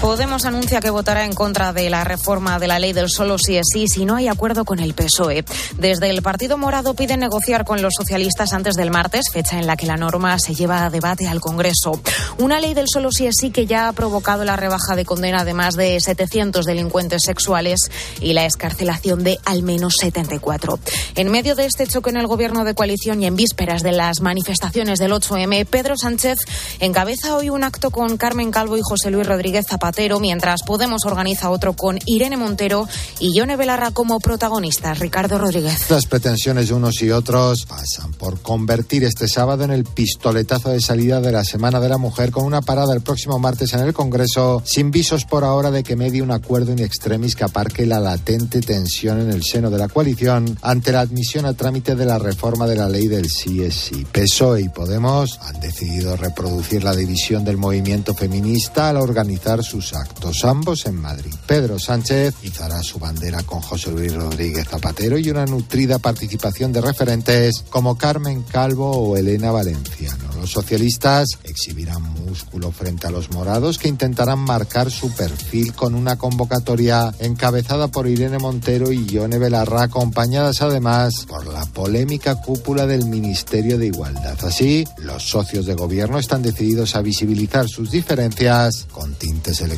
Podemos anuncia que votará en contra de la reforma de la ley del solo sí es sí si no hay acuerdo con el PSOE. Desde el Partido Morado piden negociar con los socialistas antes del martes, fecha en la que la norma se lleva a debate al Congreso. Una ley del solo sí es sí que ya ha provocado la rebaja de condena de más de 700 delincuentes sexuales y la escarcelación de al menos 74. En medio de este choque en el gobierno de coalición y en vísperas de las manifestaciones del 8M, Pedro Sánchez encabeza hoy un acto con Carmen Calvo y José Luis Rodríguez Zapata mientras Podemos organiza otro con Irene Montero y Yone Belarra como protagonistas. Ricardo Rodríguez. Las pretensiones de unos y otros pasan por convertir este sábado en el pistoletazo de salida de la Semana de la Mujer con una parada el próximo martes en el Congreso sin visos por ahora de que medie un acuerdo in extremis que aparque la latente tensión en el seno de la coalición ante la admisión a trámite de la reforma de la ley del sí. PSOE y Podemos han decidido reproducir la división del movimiento feminista al organizar su actos, ambos en Madrid. Pedro Sánchez izará su bandera con José Luis Rodríguez Zapatero y una nutrida participación de referentes como Carmen Calvo o Elena Valenciano. Los socialistas exhibirán músculo frente a los morados que intentarán marcar su perfil con una convocatoria encabezada por Irene Montero y Yone Belarra, acompañadas además por la polémica cúpula del Ministerio de Igualdad. Así, los socios de gobierno están decididos a visibilizar sus diferencias con tintes electorales.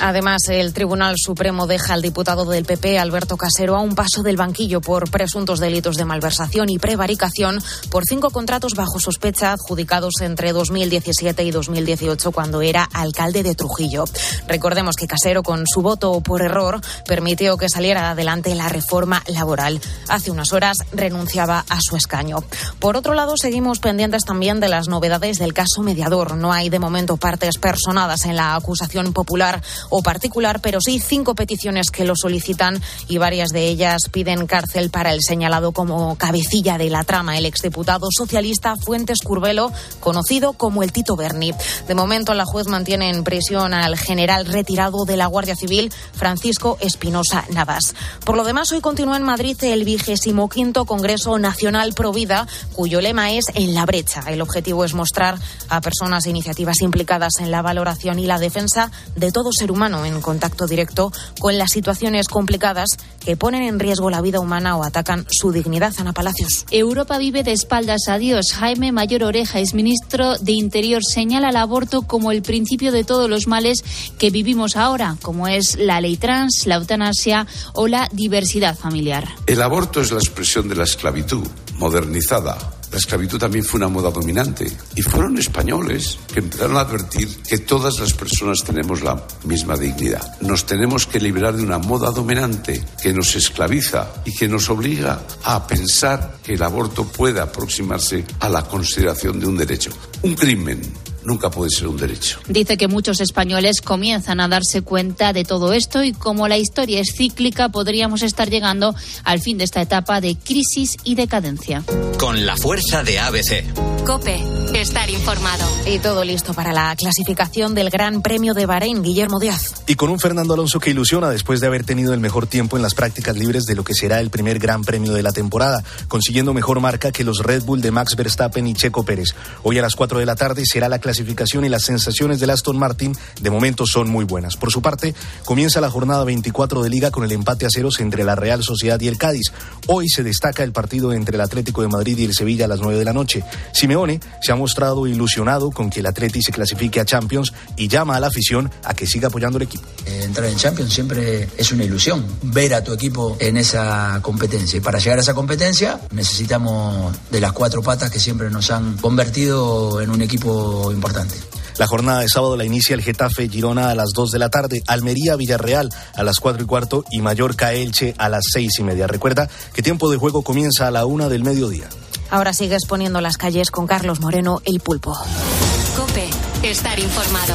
Además, el Tribunal Supremo deja al diputado del PP, Alberto Casero, a un paso del banquillo por presuntos delitos de malversación y prevaricación por cinco contratos bajo sospecha adjudicados entre 2017 y 2018 cuando era alcalde de Trujillo. Recordemos que Casero, con su voto por error, permitió que saliera adelante la reforma laboral. Hace unas horas renunciaba a su escaño. Por otro lado, seguimos pendientes también de las novedades del caso mediador. No hay de momento partes personadas en la acusación popular o particular, pero sí cinco peticiones que lo solicitan y varias de ellas piden cárcel para el señalado como cabecilla de la trama, el exdiputado socialista Fuentes Curbelo conocido como el Tito Berni. De momento, la juez mantiene en prisión al general retirado de la Guardia Civil, Francisco Espinosa Navas. Por lo demás, hoy continúa en Madrid el vigésimo quinto Congreso Nacional Provida, cuyo lema es En la brecha. El objetivo es mostrar a personas e iniciativas implicadas en la valoración y la defensa de todo ser humano en contacto directo con las situaciones complicadas que ponen en riesgo la vida humana o atacan su dignidad. Ana Palacios. Europa vive de espaldas a Dios. Jaime Mayor Oreja es ministro de Interior, señala el aborto como el principio de todos los males que vivimos ahora, como es la ley trans, la eutanasia o la diversidad familiar. El aborto es la expresión de la esclavitud modernizada la esclavitud también fue una moda dominante y fueron españoles que empezaron a advertir que todas las personas tenemos la misma dignidad. Nos tenemos que liberar de una moda dominante que nos esclaviza y que nos obliga a pensar que el aborto puede aproximarse a la consideración de un derecho. Un crimen nunca puede ser un derecho. Dice que muchos españoles comienzan a darse cuenta de todo esto y como la historia es cíclica, podríamos estar llegando al fin de esta etapa de crisis y decadencia. Con la fuerza de ABC. Cope, estar informado. Y todo listo para la clasificación del Gran Premio de Bahrein, Guillermo Díaz. Y con un Fernando Alonso que ilusiona después de haber tenido el mejor tiempo en las prácticas libres de lo que será el primer Gran Premio de la temporada, consiguiendo mejor marca que los Red Bull de Max Verstappen y Checo Pérez. Hoy a las 4 de la tarde será la clasificación clasificación y las sensaciones del Aston Martin de momento son muy buenas. Por su parte, comienza la jornada 24 de liga con el empate a ceros entre la Real Sociedad y el Cádiz. Hoy se destaca el partido entre el Atlético de Madrid y el Sevilla a las 9 de la noche. Simeone se ha mostrado ilusionado con que el Atleti se clasifique a Champions y llama a la afición a que siga apoyando al equipo. Eh, entrar en Champions siempre es una ilusión, ver a tu equipo en esa competencia. Y para llegar a esa competencia necesitamos de las cuatro patas que siempre nos han convertido en un equipo importante la jornada de sábado la inicia el Getafe Girona a las 2 de la tarde, Almería Villarreal a las 4 y cuarto y Mallorca Elche a las 6 y media. Recuerda que tiempo de juego comienza a la una del mediodía. Ahora sigues poniendo las calles con Carlos Moreno, el pulpo. Cope, estar informado.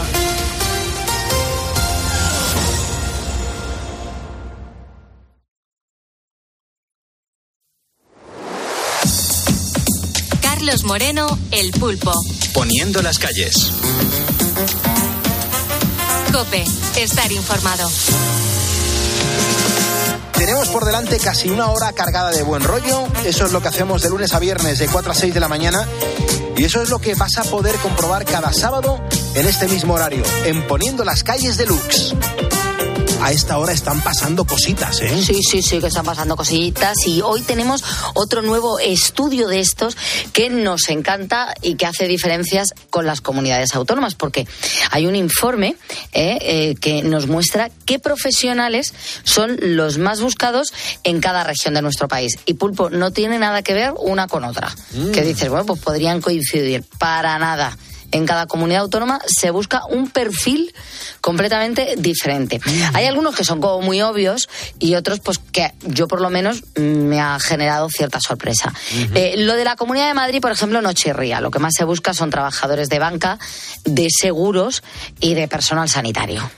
Carlos Moreno, el pulpo. Poniendo las calles. Cope, estar informado. Tenemos por delante casi una hora cargada de buen rollo. Eso es lo que hacemos de lunes a viernes de 4 a 6 de la mañana. Y eso es lo que vas a poder comprobar cada sábado en este mismo horario, en Poniendo las calles de Lux a esta hora están pasando cositas, ¿eh? Sí, sí, sí, que están pasando cositas. Y hoy tenemos otro nuevo estudio de estos que nos encanta y que hace diferencias con las comunidades autónomas, porque hay un informe eh, eh, que nos muestra qué profesionales son los más buscados en cada región de nuestro país. Y Pulpo no tiene nada que ver una con otra. Mm. Que dices, bueno, pues podrían coincidir. Para nada en cada comunidad autónoma se busca un perfil completamente diferente. Hay algunos que son como muy obvios y otros pues que yo por lo menos me ha generado cierta sorpresa. Eh, lo de la Comunidad de Madrid, por ejemplo, no chirría. Lo que más se busca son trabajadores de banca, de seguros y de personal sanitario.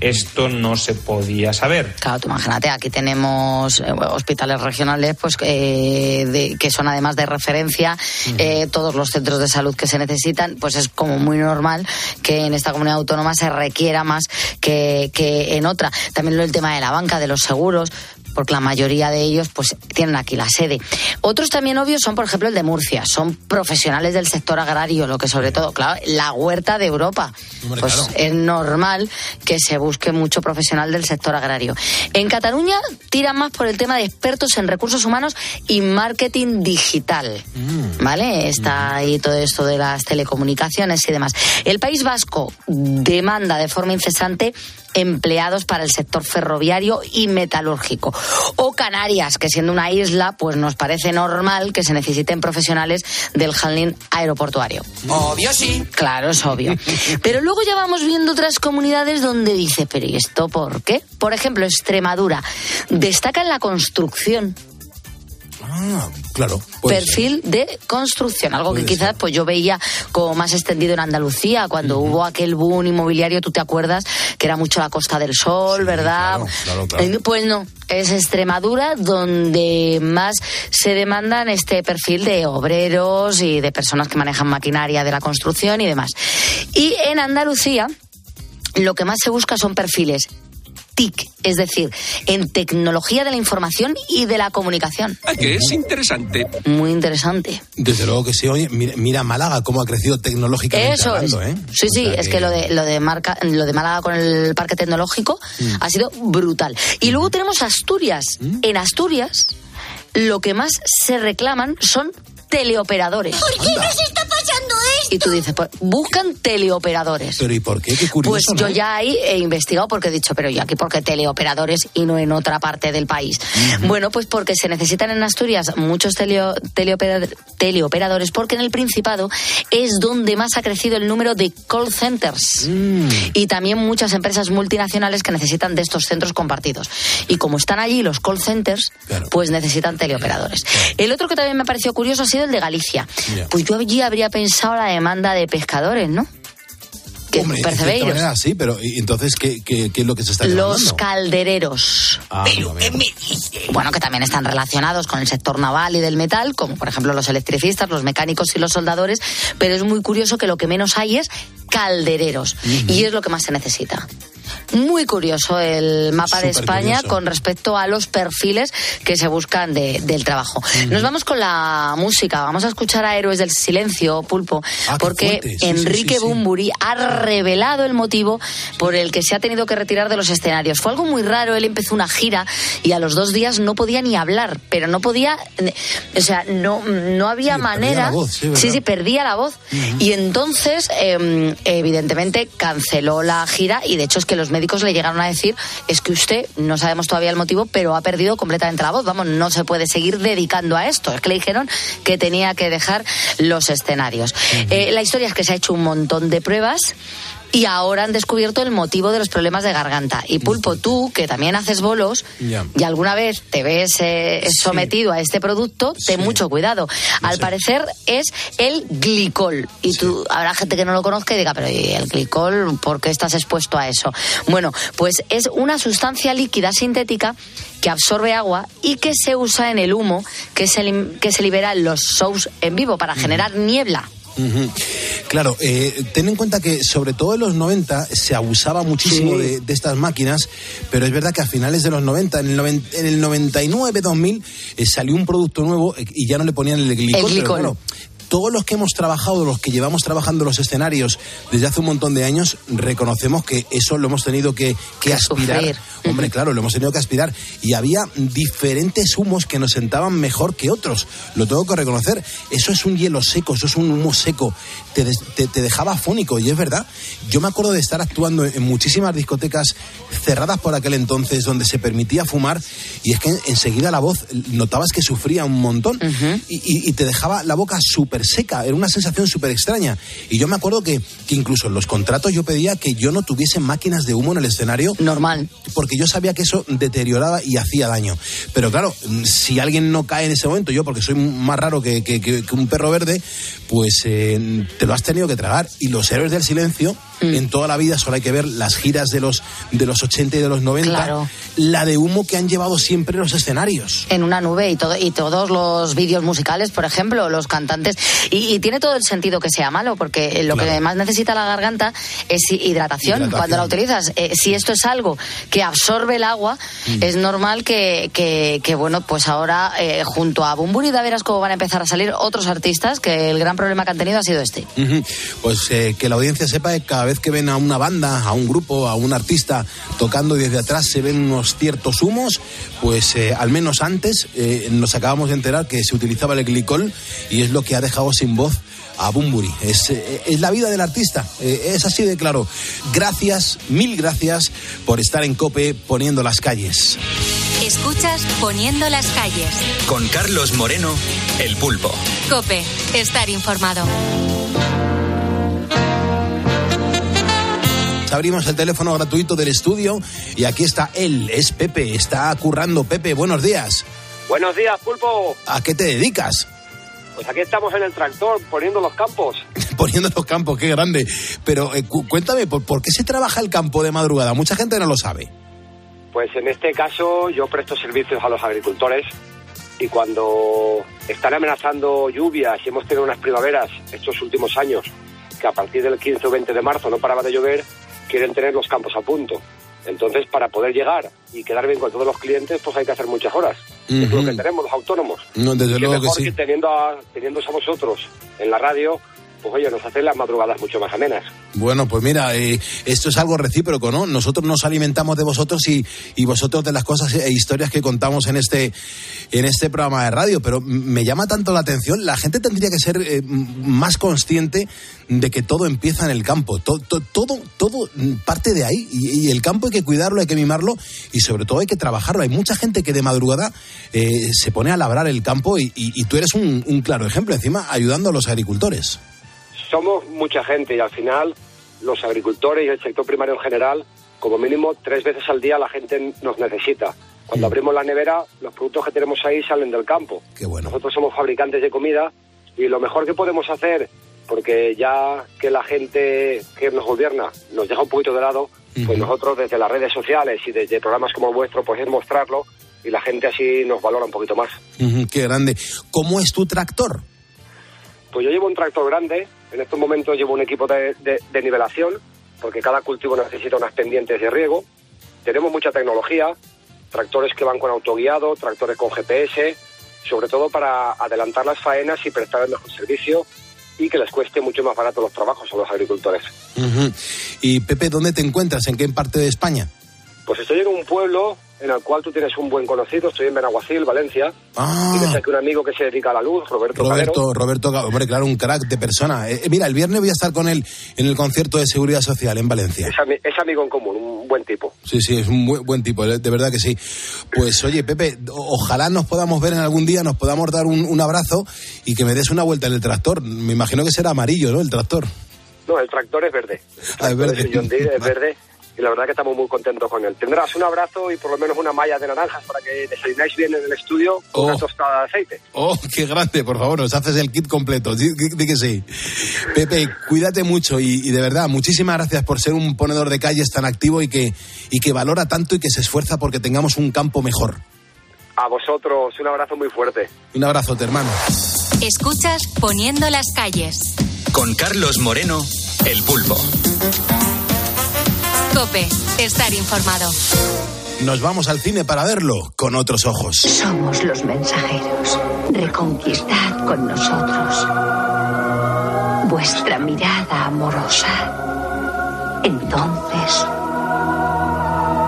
Esto no se podía saber. Claro, tú imagínate, aquí tenemos eh, hospitales regionales pues eh, de- que son además de referencia, eh, todos los centros de salud que se necesitan, pues es como muy normal que en esta comunidad autónoma se requiera más que, que en otra. También lo- el tema de la banca, de los seguros porque la mayoría de ellos pues tienen aquí la sede. Otros también obvios son, por ejemplo, el de Murcia. Son profesionales del sector agrario, lo que sobre todo, claro, la huerta de Europa. Hombre, pues claro. es normal que se busque mucho profesional del sector agrario. En Cataluña tiran más por el tema de expertos en recursos humanos y marketing digital. ¿Vale? Está ahí todo esto de las telecomunicaciones y demás. El País Vasco demanda de forma incesante empleados para el sector ferroviario y metalúrgico. O Canarias, que siendo una isla, pues nos parece normal que se necesiten profesionales del handling aeroportuario. Obvio sí. Claro, es obvio. Pero luego ya vamos viendo otras comunidades donde dice, pero ¿y esto por qué? Por ejemplo, Extremadura destaca en la construcción. Ah, claro. ser. perfil de construcción, algo que quizás pues yo veía como más extendido en Andalucía cuando hubo aquel boom inmobiliario, tú te acuerdas que era mucho la Costa del Sol, ¿verdad? claro, claro. Eh, Pues no, es Extremadura donde más se demandan este perfil de obreros y de personas que manejan maquinaria de la construcción y demás. Y en Andalucía lo que más se busca son perfiles TIC, es decir, en tecnología de la información y de la comunicación. que es interesante. Muy interesante. Desde luego que sí. Oye, mira, mira Málaga cómo ha crecido tecnológicamente Eso es. ¿eh? Sí, sí, O sea es que lo de lo de marca, lo de Málaga con el parque tecnológico Mm. ha sido brutal. Y luego tenemos Asturias. En Asturias lo que más se reclaman son teleoperadores. ¿Por qué nos está pasando esto? Y tú dices, pues buscan teleoperadores. Pero ¿y por qué? Qué curioso, Pues yo ya ahí he investigado porque he dicho, pero yo aquí por qué teleoperadores y no en otra parte del país. Bueno, pues porque se necesitan en Asturias muchos teleo- teleopera- teleoperadores porque en el Principado es donde más ha crecido el número de call centers. Mm. Y también muchas empresas multinacionales que necesitan de estos centros compartidos. Y como están allí los call centers, pues necesitan teleoperadores. El otro que también me pareció curioso ha sido el de Galicia. Pues yo allí habría pensado la demanda de pescadores, ¿no? Que Hombre, de manera sí, pero ¿y entonces qué, qué, qué es lo que se está Los demandando? caldereros. Ah. Bueno, que también están relacionados con el sector naval y del metal, como por ejemplo los electricistas, los mecánicos y los soldadores, pero es muy curioso que lo que menos hay es caldereros, y es lo que más se necesita. Muy curioso el mapa de España curioso. con respecto a los perfiles que se buscan de- del trabajo. Nos vamos con la música. Vamos a escuchar a Héroes del Silencio, Pulpo, Ah, porque. Sí, Enrique sí, sí. Bumburi ha revelado el motivo por el que se ha tenido que retirar de los escenarios. Fue algo muy raro. Él empezó una gira y a los dos días no podía ni hablar, pero no podía, o sea, no, no había manera. voz, sí, sí, perdía la voz. Y entonces, eh, evidentemente, canceló la gira y de hecho es que los médicos le llegaron a decir es que usted, no sabemos todavía el motivo, pero ha perdido completamente la voz. Vamos, no se puede seguir dedicando a esto. Es que le dijeron que tenía que dejar los escenarios. Eh, la historia es que se ha hecho un montón de pruebas. Y ahora han descubierto el motivo de los problemas de garganta. Y Pulpo, tú, que también haces bolos, y alguna vez te ves eh, sometido a este producto, ten mucho cuidado. Al parecer es el glicol. Y tú, habrá gente que no lo conozca y diga, pero ¿y el glicol? ¿Por qué estás expuesto a eso? Bueno, pues es una sustancia líquida sintética que absorbe agua y que se usa en el humo que se, que se libera en los shows en vivo para generar niebla. Claro, eh, ten en cuenta que sobre todo en los 90 se abusaba muchísimo Sí. de, de estas máquinas, pero es verdad que a finales de los 90, en el, noven- en el 99-2000, eh, salió un producto nuevo eh, y ya no le ponían el glicol. El pero glicol. claro, todos los que hemos trabajado, los que llevamos trabajando los escenarios desde hace un montón de años, reconocemos que eso lo hemos tenido que, que aspirar. sufrir. Hombre, claro, lo hemos tenido que aspirar. Y había diferentes humos que nos sentaban mejor que otros. Lo tengo que reconocer. Eso es un hielo seco, eso es un humo seco. Te, te- te dejaba afónico, y es verdad. Yo me acuerdo de estar actuando en muchísimas discotecas cerradas por aquel entonces, donde se permitía fumar, y es que enseguida la voz notabas que sufría un montón y, y- y te dejaba la boca súper seca. Era una sensación súper extraña. Y yo me acuerdo que, que incluso en los contratos yo pedía que yo no tuviese máquinas de humo en el escenario. Normal. Porque yo sabía que eso deterioraba y hacía daño. Pero claro, mm, si alguien no cae en ese momento, yo porque soy más raro que, que- que- que un perro verde, pues eh, te lo has tenido que tragar. Y los héroes del silencio, Mm. en toda la vida solo hay que ver las giras de los, de los 80 y de los 90, Claro. la de humo que han llevado siempre los escenarios. en una nube y todo y todos los vídeos musicales, por ejemplo, los cantantes y, y tiene todo el sentido que sea malo porque lo que más necesita la garganta es hidratación, Hidratación. cuando la utilizas. Eh, si esto es algo que absorbe el agua, Mm. es normal que, que, que, bueno, pues ahora eh, junto a Bumburi ya verás cómo van a empezar a salir otros artistas que el gran problema que han tenido ha sido este. Pues eh, que la audiencia sepa que cada vez que ven a una banda, a un grupo, a un artista tocando desde atrás se ven unos ciertos humos, pues al menos antes nos acabamos de enterar que se utilizaba el glicol y es lo que ha dejado sin voz a Bumburi. Es, eh, es la vida del artista, eh, es así de claro. Gracias, mil gracias por estar en Cope poniendo las calles. Escuchas Poniendo las calles. Con Carlos Moreno, El Pulpo. Cope, estar informado. Abrimos el teléfono gratuito del estudio y aquí está él, es Pepe, está currando. Pepe, buenos días. Buenos días, Pulpo. ¿A qué te dedicas? Pues aquí estamos en el tractor poniendo los campos. Poniendo los campos, qué grande. Pero eh, cu- cuéntame, ¿por, por qué se trabaja el campo de madrugada? Mucha gente no lo sabe. Pues en este caso yo presto servicios a los agricultores y cuando están amenazando lluvias y hemos tenido unas primaveras estos últimos años que a partir del 15 o 20 de marzo no paraba de llover, quieren tener los campos a punto. Entonces, para poder llegar y quedar bien con todos los clientes, pues hay que hacer muchas horas. Es lo que tenemos los autónomos. No, desde Y luego que mejor sí. que teniendo a, teniéndose a vosotros en la radio, pues oye, nos hacen las madrugadas mucho más amenas. Bueno, pues mira, eh, esto es algo recíproco, ¿no? Nosotros nos alimentamos de vosotros y, y vosotros de las cosas e historias que contamos en este, en este programa de radio. Pero me llama tanto la atención, la gente tendría que ser eh, más consciente de que todo empieza en el campo. To- to- todo, todo mm, parte de ahí. Y, el campo hay que cuidarlo, hay que mimarlo y sobre todo hay que trabajarlo. Hay mucha gente que de madrugada eh, se pone a labrar el campo y, y- tú eres un claro ejemplo, encima ayudando a los agricultores. Somos mucha gente y al final los agricultores y el sector primario en general, como mínimo tres veces al día la gente nos necesita. Cuando abrimos la nevera, los productos que tenemos ahí salen del campo. Qué bueno. Nosotros somos fabricantes de comida y lo mejor que podemos hacer, porque ya que la gente que nos gobierna nos deja un poquito de lado, pues nosotros desde las redes sociales y desde programas como el vuestro, pues es mostrarlo y la gente así nos valora un poquito más. Qué grande. ¿Cómo es tu tractor? Pues yo llevo un tractor grande, en estos momentos llevo un equipo de, de- de nivelación, porque cada cultivo necesita unas pendientes de riego. Tenemos mucha tecnología, tractores que van con autoguiado, tractores con GPS, sobre todo para adelantar las faenas y prestar el mejor servicio y que les cueste mucho más barato los trabajos a los agricultores. Y Pepe, ¿dónde te encuentras? ¿En qué parte de España? Pues estoy en un pueblo en el cual tú tienes un buen conocido, estoy en Benaguacil, Valencia, Ah. tienes aquí un amigo que se dedica a la luz, Roberto, Calero. Roberto, Roberto, Ga- hombre, claro, un crack de persona. Eh, eh, mira, el viernes voy a estar con él en el concierto de Seguridad Social en Valencia. Es, ami- es amigo en común, un buen tipo. Sí, sí, es un buen, buen tipo, eh, de verdad que sí. Pues oye, Pepe, ojalá nos podamos ver en algún día, nos podamos dar un, un abrazo y que me des una vuelta en el tractor. Me imagino que será amarillo, ¿no? El tractor. No, el tractor es verde. Ah, es verde. El John Deere es verde y la verdad que estamos muy contentos con él. Tendrás un abrazo y por lo menos una malla de naranjas para que desayunáis bien en el estudio con Oh. una tostada de aceite. Oh, qué grande, por favor, nos haces el kit completo. Di, que sí. Pepe, cuídate mucho y, y de verdad, muchísimas gracias por ser un ponedor de calles tan activo y que, y que valora tanto y que se esfuerza porque tengamos un campo mejor. A vosotros un abrazo muy fuerte. Un abrazote, hermano. Escuchas Poniendo las calles. Con Carlos Moreno, El Pulpo. Cope, estar informado. Nos vamos al cine para verlo con otros ojos. Somos los mensajeros. Reconquistad con nosotros vuestra mirada amorosa. Entonces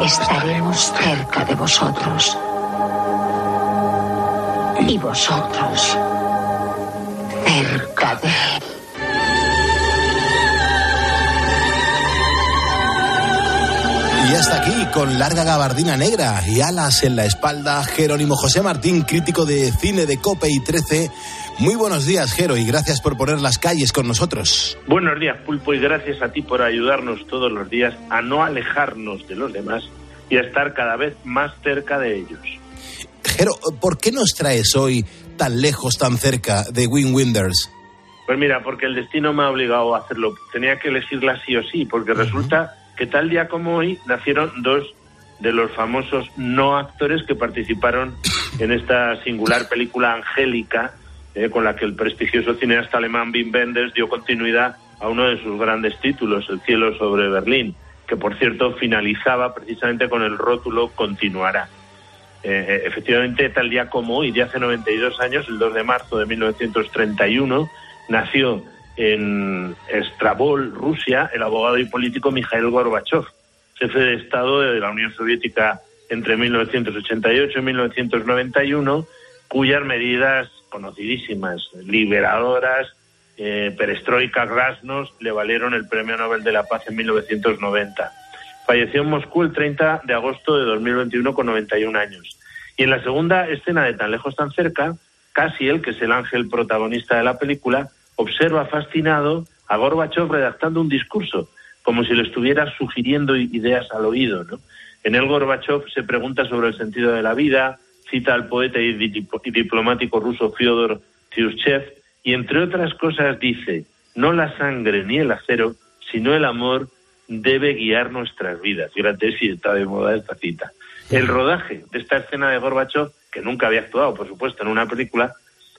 estaremos cerca de vosotros. Y vosotros Y hasta aquí, con larga gabardina negra y alas en la espalda, Jerónimo José Martín, crítico de cine de Cope y 13. Muy buenos días, Jero, y gracias por poner las calles con nosotros. Buenos días, Pulpo, y gracias a ti por ayudarnos todos los días a no alejarnos de los demás y a estar cada vez más cerca de ellos. Jero, ¿por qué nos traes hoy tan lejos, tan cerca de Win Winders? Pues mira, porque el destino me ha obligado a hacerlo. Tenía que elegirla sí o sí, porque resulta que tal día como hoy nacieron dos de los famosos no actores que participaron en esta singular película Angélica, eh, con la que el prestigioso cineasta alemán Wim Wenders dio continuidad a uno de sus grandes títulos, El cielo sobre Berlín, que por cierto finalizaba precisamente con el rótulo Continuará. Eh, eh, efectivamente, tal día como hoy, de hace 92 años, el 2 de marzo de 1931, nació en Estrabol, Rusia, el abogado y político Mikhail Gorbachev, jefe de Estado de la Unión Soviética entre 1988 y 1991, cuyas medidas conocidísimas, liberadoras, eh, perestroika, glasnost, le valieron el Premio Nobel de la Paz en 1990. Falleció en Moscú el 30 de agosto de 2021 con 91 años. Y en la segunda escena de Tan lejos, tan cerca, casi él, que es el ángel protagonista de la película, observa fascinado a Gorbachev redactando un discurso, como si le estuviera sugiriendo ideas al oído. ¿no? En él Gorbachev se pregunta sobre el sentido de la vida, cita al poeta y, diplomático ruso Fyodor Tyuchev y entre otras cosas dice, no la sangre ni el acero, sino el amor debe guiar nuestras vidas. Fíjate si está de moda esta cita. El rodaje de esta escena de Gorbachev, que nunca había actuado, por supuesto, en una película,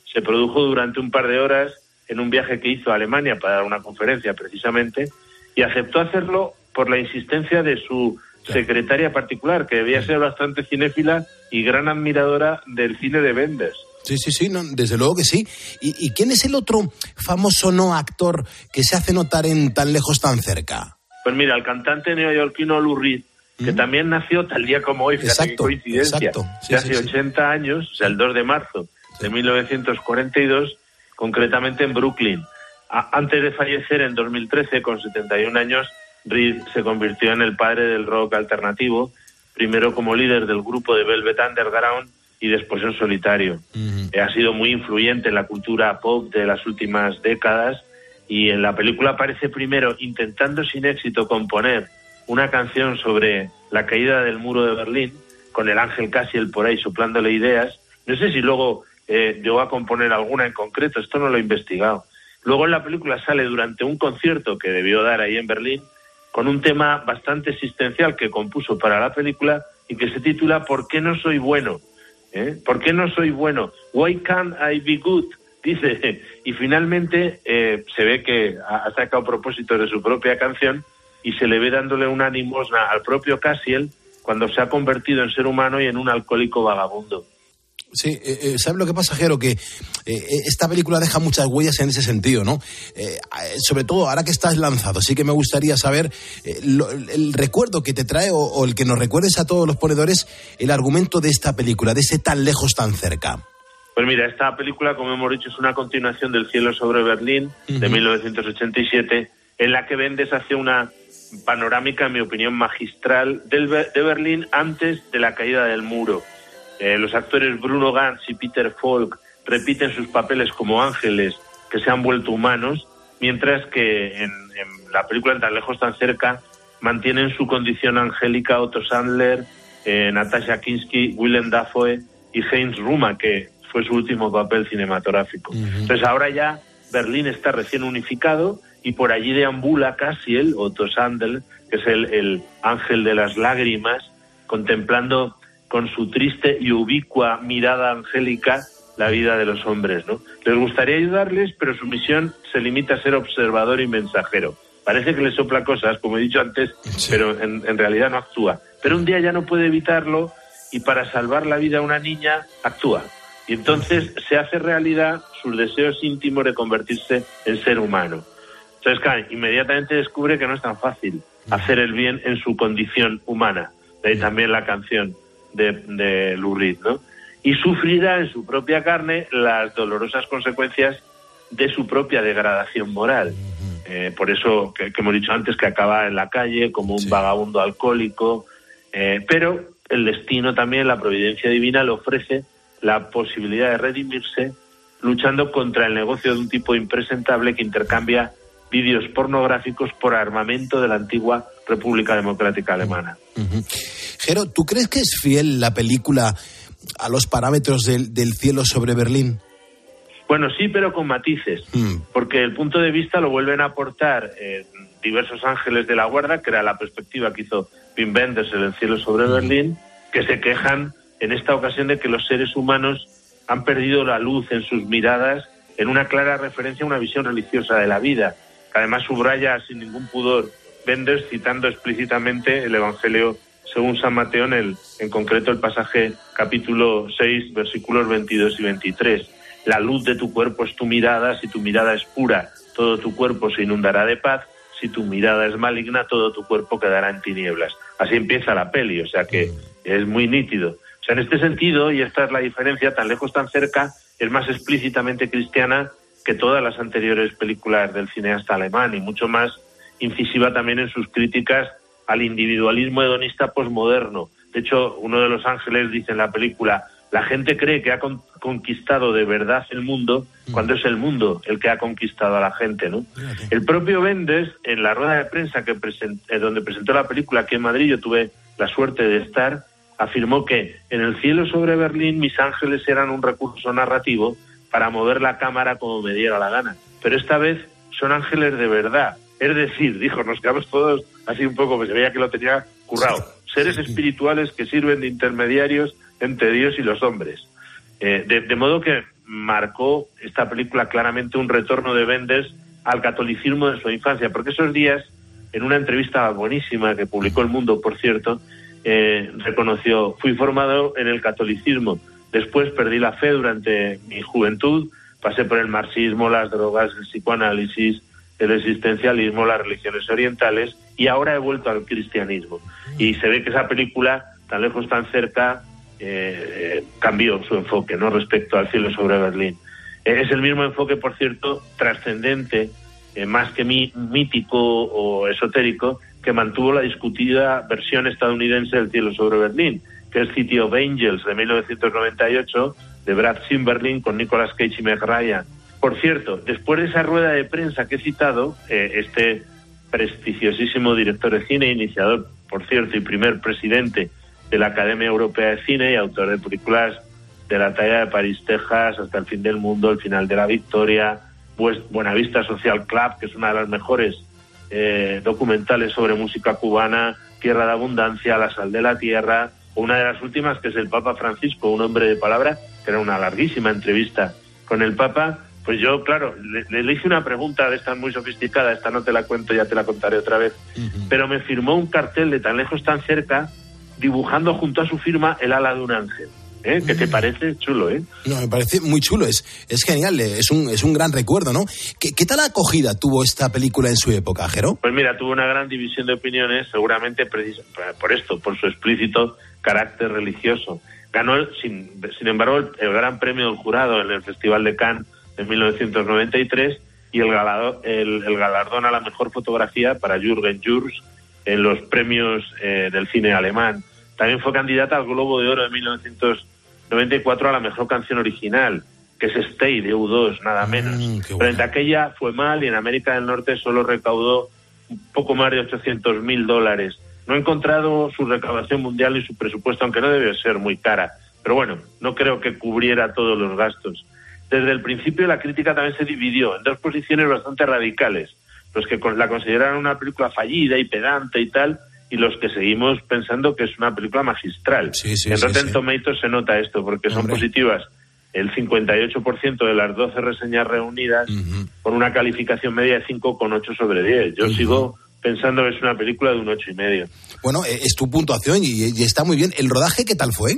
se produjo durante un par de horas en un viaje que hizo a Alemania para dar una conferencia precisamente y aceptó hacerlo por la insistencia de su secretaria particular, que debía ser bastante cinéfila y gran admiradora del cine de Benders. Sí, sí, sí, desde luego que sí. ¿Y, quién es el otro famoso no actor que se hace notar en Tan lejos, tan cerca? Pues mira, el cantante neoyorquino Lou Reed, que también nació tal día como hoy, fíjate exacto, coincidencia, hace 80 años, o sea, el 2 de marzo de 1942, concretamente en Brooklyn. antes de fallecer en 2013, con 71 años, Reed se convirtió en el padre del rock alternativo, primero como líder del grupo de Velvet Underground y después en solitario. Eh, ha sido muy influyente en la cultura pop de las últimas décadas y en la película aparece primero intentando sin éxito componer una canción sobre la caída del muro de Berlín, con el ángel Cassiel por ahí soplándole ideas. No sé si luego eh, llegó a componer alguna en concreto, esto no lo he investigado. Luego en la película sale durante un concierto que debió dar ahí en Berlín con un tema bastante existencial que compuso para la película y que se titula ¿Por qué no soy bueno? ¿Eh? ¿Por qué no soy bueno? Why can't I be good? Dice, y finalmente eh, se ve que ha sacado propósito de su propia canción y se le ve dándole una limosna al propio Cassiel cuando se ha convertido en ser humano y en un alcohólico vagabundo. Sí, eh, eh, ¿sabes lo que pasa, Jero? Que eh, esta película deja muchas huellas en ese sentido, ¿no? sobre todo ahora que estás lanzado, sí que me gustaría saber el recuerdo que te trae o, el que nos recuerdes a todos los ponedores el argumento de esta película, de ese tan lejos, tan cerca. Pues mira, esta película, como hemos dicho, es una continuación del Cielo sobre Berlín de 1987, en la que Vendes hace una panorámica, en mi opinión, magistral de Berlín antes de la caída del muro eh, los actores Bruno Gantz y Peter Falk repiten sus papeles como ángeles que se han vuelto humanos, mientras que en, la película Tan lejos, tan cerca mantienen su condición angélica Otto Sandler, eh, Natasha Kinski, Willem Dafoe y Heinz Ruma, que fue su último papel cinematográfico. Entonces ahora ya Berlín está recién unificado y por allí deambula Cassiel, Otto Sandler, que es el, el ángel de las lágrimas, contemplando con su triste y ubicua mirada angélica la vida de los hombres, ¿no? Les gustaría ayudarles, pero su misión se limita a ser observador y mensajero. Parece que le sopla cosas, como he dicho antes, pero en, en realidad no actúa. Pero un día ya no puede evitarlo y para salvar la vida a una niña actúa. Y entonces se hace realidad sus deseos íntimos de convertirse en ser humano. Entonces, claro, inmediatamente descubre que no es tan fácil hacer el bien en su condición humana. De ahí también la canción de, de Lou Reed, ¿no? Y sufrirá en su propia carne las dolorosas consecuencias de su propia degradación moral. Eh, por eso que, que hemos dicho antes que acaba en la calle como un vagabundo alcohólico, eh, pero el destino también, la providencia divina, le ofrece la posibilidad de redimirse luchando contra el negocio de un tipo impresentable que intercambia vídeos pornográficos por armamento de la antigua República Democrática Alemana. Jero, ¿tú crees que es fiel la película a los parámetros del, del cielo sobre Berlín? Bueno, sí, pero con matices, porque el punto de vista lo vuelven a aportar eh, diversos ángeles de la guarda, que era la perspectiva que hizo Wim Wenders en El cielo sobre Berlín, que se quejan en esta ocasión de que los seres humanos han perdido la luz en sus miradas en una clara referencia a una visión religiosa de la vida, además subraya sin ningún pudor Wenders citando explícitamente el Evangelio según San Mateo en, el, en concreto el pasaje capítulo 6 versículos 22 y 23. La luz de tu cuerpo es tu mirada, si tu mirada es pura, todo tu cuerpo se inundará de paz, si tu mirada es maligna, todo tu cuerpo quedará en tinieblas. Así empieza la peli, o sea que es muy nítido. O sea, en este sentido, y esta es la diferencia, tan lejos, tan cerca, es más explícitamente cristiana que todas las anteriores películas del cineasta alemán y mucho más incisiva también en sus críticas al individualismo hedonista posmoderno. De hecho, uno de los ángeles dice en la película, la gente cree que ha con- conquistado de verdad el mundo cuando es el mundo el que ha conquistado a la gente, ¿no? El propio Bendes, en la rueda de prensa que presen- eh, donde presentó la película aquí en Madrid, yo tuve la suerte de estar, afirmó que en el cielo sobre Berlín mis ángeles eran un recurso narrativo para mover la cámara como me diera la gana. Pero esta vez son ángeles de verdad. Es decir, dijo, nos quedamos todos así un poco, pues se veía que lo tenía currado. Seres espirituales que sirven de intermediarios entre Dios y los hombres. Eh, de, de modo que marcó esta película claramente un retorno de Benders al catolicismo de su infancia, porque esos días, en una entrevista buenísima que publicó El Mundo, por cierto, eh, reconoció, fui formado en el catolicismo, después perdí la fe durante mi juventud, pasé por el marxismo, las drogas, el psicoanálisis, el existencialismo, las religiones orientales y ahora he vuelto al cristianismo. Y se ve que esa película, tan lejos, tan cerca, eh, cambió su enfoque no respecto al cielo sobre Berlín. Eh, es el mismo enfoque, por cierto, trascendente, eh, más que mí- mítico o esotérico, que mantuvo la discutida versión estadounidense del cielo sobre Berlín, que es City of Angels de 1998 de Brad Simberlin con Nicolas Cage y Meg Ryan. Por cierto, después de esa rueda de prensa que he citado, eh, este prestigiosísimo director de cine, iniciador, por cierto, y primer presidente de la Academia Europea de Cine y autor de películas de la talla de París, Texas, hasta el fin del mundo, el final de la victoria, Buenavista Social Club, que es una de las mejores eh, documentales sobre música cubana, Tierra de Abundancia, La Sal de la Tierra, una de las últimas que es el Papa Francisco, un hombre de palabra, que era una larguísima entrevista con el Papa. Pues yo, claro, le, le hice una pregunta de estas muy sofisticada, esta no te la cuento, ya te la contaré otra vez, pero me firmó un cartel de tan lejos, tan cerca, dibujando junto a su firma el ala de un ángel. ¿Eh? ¿Qué te parece? Chulo, ¿eh? No, me parece muy chulo, es, es genial, es un, es un gran recuerdo, ¿no? ¿Qué, qué tal acogida tuvo esta película en su época, Jero? Pues mira, tuvo una gran división de opiniones, seguramente precis- por esto, por su explícito carácter religioso. Ganó, sin, sin embargo, el, el gran premio del jurado en el Festival de Cannes de 1993 y el, galado- el, el galardón a la mejor fotografía para Jürgen Jurs en los premios eh, del cine alemán. También fue candidata al Globo de Oro de 1994 a la mejor canción original, que es Stay de U2, nada menos. Pero en aquella fue mal y en América del Norte solo recaudó un poco más de 800 mil dólares. No he encontrado su recaudación mundial ni su presupuesto, aunque no debe ser muy cara. Pero bueno, no creo que cubriera todos los gastos. Desde el principio la crítica también se dividió en dos posiciones bastante radicales. Los que la consideraron una película fallida y pedante y tal, y los que seguimos pensando que es una película magistral. en Rotten Tomatoes se nota esto, porque son positivas el 58% de las 12 reseñas reunidas con una calificación media de 5,8 sobre 10. Yo sigo pensando que es una película de un ocho y medio. Bueno, eh, es tu puntuación y, y está muy bien. ¿El rodaje qué tal fue?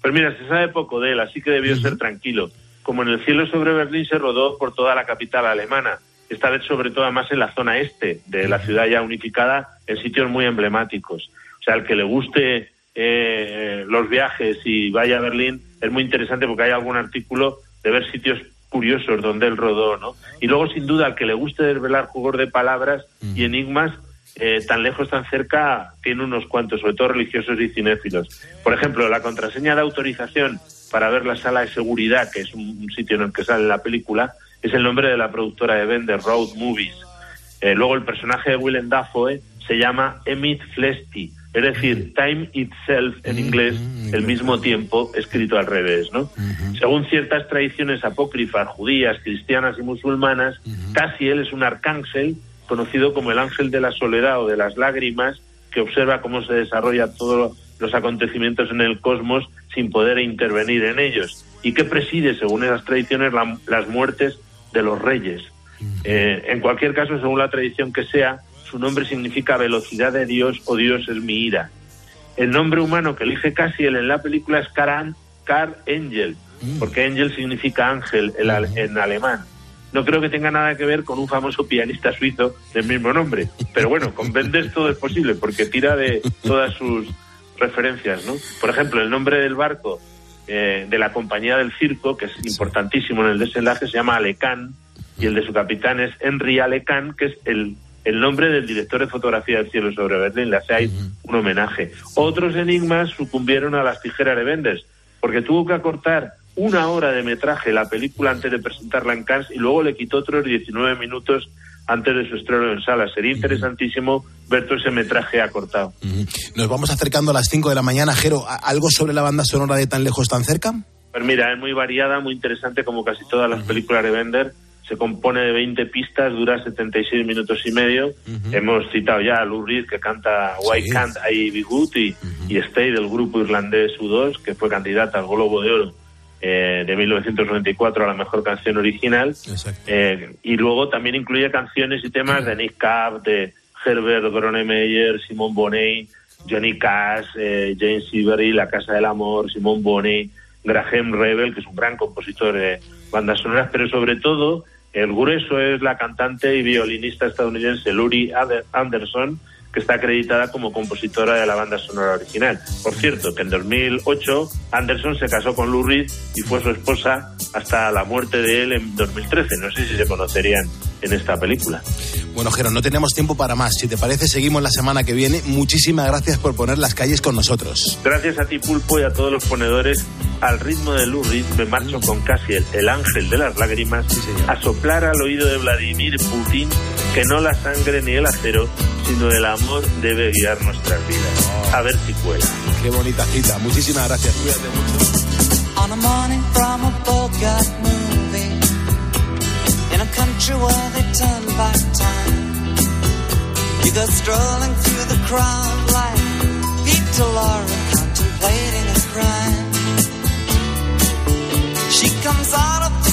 Pues mira, se sabe poco de él, así que debió ser tranquilo. Como en el cielo sobre Berlín se rodó por toda la capital alemana, esta vez sobre todo más en la zona este de la ciudad ya unificada, en sitios muy emblemáticos. O sea, al que le guste eh, los viajes y vaya a Berlín, es muy interesante porque hay algún artículo de ver sitios curiosos donde él rodó, ¿no? Y luego, sin duda, al que le guste desvelar juegos de palabras y enigmas, eh, tan lejos, tan cerca, tiene unos cuantos, sobre todo religiosos y cinéfilos. Por ejemplo, la contraseña de autorización para ver la sala de seguridad, que es un, sitio en el que sale la película, es el nombre de la productora de Bender, Road Movies. Eh, luego el personaje de Willem Dafoe se llama Emmett Flesty, es decir, Time Itself en inglés, el mismo tiempo escrito al revés, ¿no? Según ciertas tradiciones apócrifas judías, cristianas y musulmanas, casi él es un arcángel conocido como el ángel de la soledad o de las lágrimas, que observa cómo se desarrollan todos los acontecimientos en el cosmos sin poder intervenir en ellos, y que preside, según esas tradiciones, las muertes de los reyes. Eh, en cualquier caso, según la tradición que sea, su nombre significa velocidad de Dios o Dios es mi ira. El nombre humano que elige Cassiel en la película es Karan, Car Angel, mm. porque Angel significa ángel en alemán no creo que tenga nada que ver con un famoso pianista suizo del mismo nombre. Pero bueno, con Benders todo es posible porque tira de todas sus referencias, ¿no? Por ejemplo, el nombre del barco eh, de la compañía del circo, que es importantísimo en el desenlace, se llama Alecan y el de su capitán es Henry Alecan, que es el, el nombre del director de fotografía del cielo sobre Berlín. Le hace ahí un homenaje. Otros enigmas sucumbieron a las tijeras de Benders porque tuvo que acortar una hora de metraje la película antes de presentarla en Cannes y luego le quitó otros 19 minutos antes de su estreno en sala. Sería interesantísimo ver todo ese metraje acortado. Nos vamos acercando a las 5 de la mañana. Jero, ¿algo sobre la banda sonora de Tan Lejos, Tan Cerca? Pues mira, es muy variada, muy interesante como casi todas las películas de Bender. Se compone de 20 pistas, dura 76 minutos y medio. Hemos citado ya a Lou Reed, que canta Why Can't I Be Good, y, y Stay del grupo irlandés U2, que fue candidata al Globo de Oro eh, de 1994 a la mejor canción original. Eh, y luego también incluye canciones y temas de Nick Cave, de Herbert Gronemeyer, Simon Bonnet, Johnny Cash, eh, James Ivory, La Casa del Amor, Simon Bonnet, Graham Rebel, que es un gran compositor de bandas sonoras, pero sobre todo el grueso es la cantante y violinista estadounidense Luri Anderson, que está acreditada como compositora de la banda sonora original. Por cierto, que en 2008 Anderson se casó con Lou Reed y fue su esposa hasta la muerte de él en 2013. No sé si se conocerían en esta película. Bueno, Jero, no tenemos tiempo para más. Si te parece, seguimos la semana que viene. Muchísimas gracias por poner las calles con nosotros. Gracias a ti, Pulpo, y a todos los ponedores. Al ritmo de Lou Reed me marcho con casi el, ángel de las lágrimas a soplar al oído de Vladimir Putin que no la sangre ni el acero, sino el amor debe guiar nuestras vidas. A ver si cuela. Qué bonita cita. Muchísimas gracias. Cuídate mucho. On a morning from a Bogart movie In a country where they turn back time You go strolling through the crowd like Peter Laura contemplating a crime She comes out of the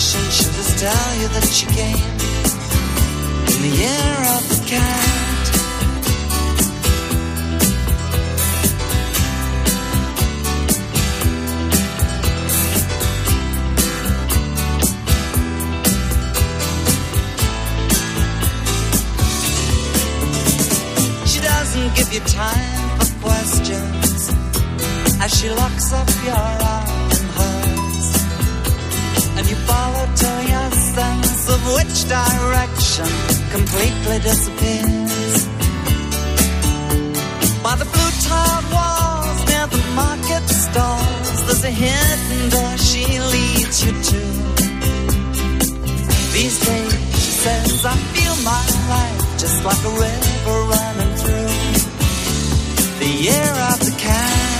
She'll just tell you that she came in the year of the cat. She doesn't give you time for questions as she locks up your arms which direction completely disappears. By the blue tiled walls near the market stalls, there's a hidden door she leads you to. These days, she says, I feel my life just like a river running through the year of the cat.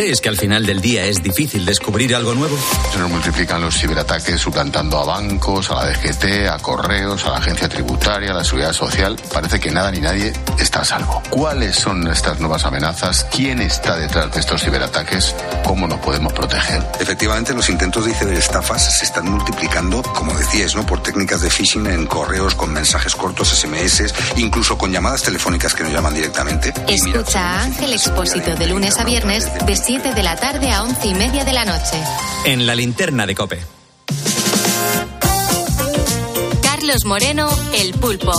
¿Crees que al final del día es difícil descubrir algo nuevo? Se nos multiplican los ciberataques suplantando a bancos, a la DGT, a correos, a la agencia tributaria, a la seguridad social. Parece que nada ni nadie está a salvo. ¿Cuáles son estas nuevas amenazas? ¿Quién está detrás de estos ciberataques? ¿Cómo nos podemos proteger? Efectivamente, los intentos de ciberestafas se están multiplicando, como decíais, ¿no? por técnicas de phishing en correos, con mensajes cortos, SMS, incluso con llamadas telefónicas que nos llaman directamente. Escucha a Ángel Expósito de lunes a viernes de 7 de la tarde a 11 y media de la noche. En la linterna de cope. Carlos Moreno, El Pulpo.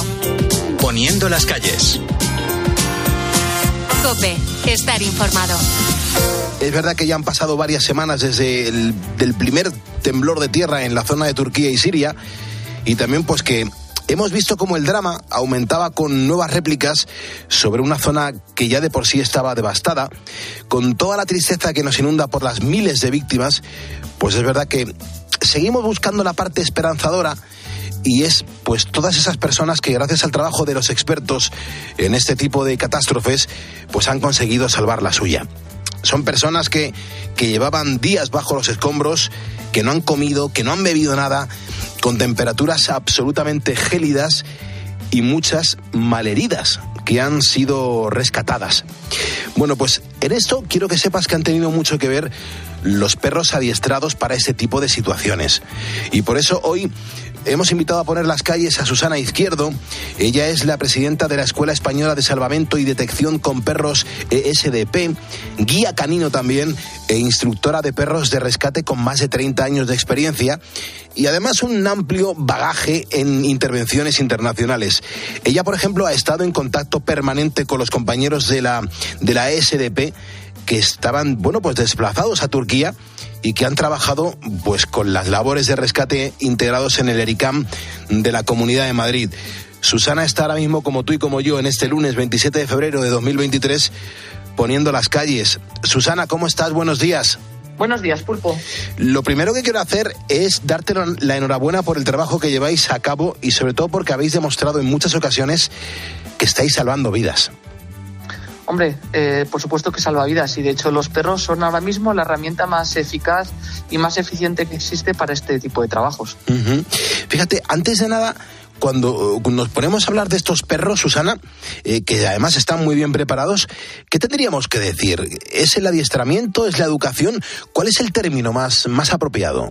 Poniendo las calles. Cope, estar informado. Es verdad que ya han pasado varias semanas desde el del primer temblor de tierra en la zona de Turquía y Siria y también pues que hemos visto cómo el drama aumentaba con nuevas réplicas sobre una zona que ya de por sí estaba devastada, con toda la tristeza que nos inunda por las miles de víctimas, pues es verdad que seguimos buscando la parte esperanzadora y es pues todas esas personas que gracias al trabajo de los expertos en este tipo de catástrofes pues han conseguido salvar la suya. Son personas que, que llevaban días bajo los escombros, que no han comido, que no han bebido nada, con temperaturas absolutamente gélidas y muchas malheridas que han sido rescatadas. Bueno, pues en esto quiero que sepas que han tenido mucho que ver los perros adiestrados para este tipo de situaciones. Y por eso hoy hemos invitado a poner las calles a Susana Izquierdo. Ella es la presidenta de la Escuela Española de Salvamento y Detección con Perros ESDP, guía canino también e instructora de perros de rescate con más de 30 años de experiencia y además un amplio bagaje en intervenciones internacionales. Ella, por ejemplo, ha estado en contacto permanente con los compañeros de la, de la ESDP que estaban, bueno, pues desplazados a Turquía y que han trabajado pues con las labores de rescate integrados en el ERICAM de la Comunidad de Madrid. Susana está ahora mismo como tú y como yo en este lunes 27 de febrero de 2023 poniendo las calles. Susana, ¿cómo estás? Buenos días. Buenos días, Pulpo. Lo primero que quiero hacer es darte la enhorabuena por el trabajo que lleváis a cabo y sobre todo porque habéis demostrado en muchas ocasiones que estáis salvando vidas. Hombre, eh, por supuesto que salva vidas y de hecho los perros son ahora mismo la herramienta más eficaz y más eficiente que existe para este tipo de trabajos. Fíjate, antes de nada, cuando uh, nos ponemos a hablar de estos perros, Susana, eh, que además están muy bien preparados, ¿qué tendríamos que decir? ¿Es el adiestramiento? ¿Es la educación? ¿Cuál es el término más, más apropiado?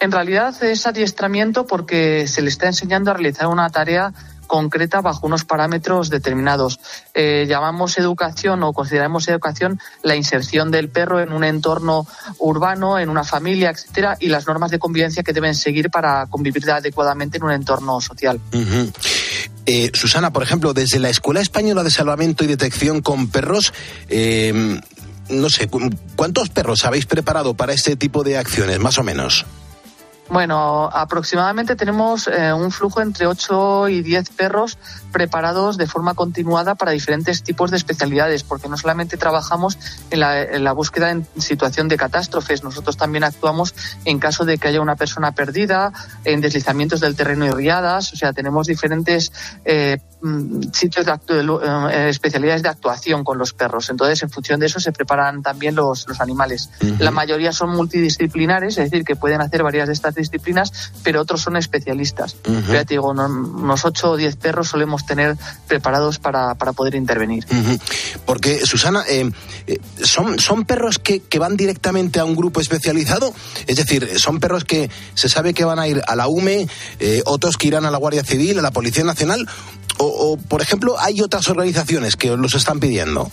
En realidad es adiestramiento porque se le está enseñando a realizar una tarea concreta bajo unos parámetros determinados. Eh, llamamos educación o consideramos educación la inserción del perro en un entorno urbano, en una familia, etcétera, y las normas de convivencia que deben seguir para convivir adecuadamente en un entorno social. Eh, Susana, por ejemplo, desde la Escuela Española de Salvamento y Detección con Perros, eh, no sé, cu- ¿cuántos perros habéis preparado para este tipo de acciones, más o menos? Bueno, aproximadamente tenemos eh, un flujo entre 8 y 10 perros preparados de forma continuada para diferentes tipos de especialidades, porque no solamente trabajamos en la, en la búsqueda en situación de catástrofes, nosotros también actuamos en caso de que haya una persona perdida, en deslizamientos del terreno y riadas, o sea, tenemos diferentes eh, sitios de actu- eh, especialidades de actuación con los perros. Entonces, en función de eso se preparan también los, los animales. La mayoría son multidisciplinares, es decir, que pueden hacer varias de estas disciplinas, pero otros son especialistas. Pero ya te digo, no- unos 8 o 10 perros solemos tener preparados para, para poder intervenir. Porque, Susana, eh, eh, ¿son, ¿son perros que, que van directamente a un grupo especializado? Es decir, ¿son perros que se sabe que van a ir a la UME, eh, otros que irán a la Guardia Civil, a la Policía Nacional? O, por ejemplo, hay otras organizaciones que os los están pidiendo?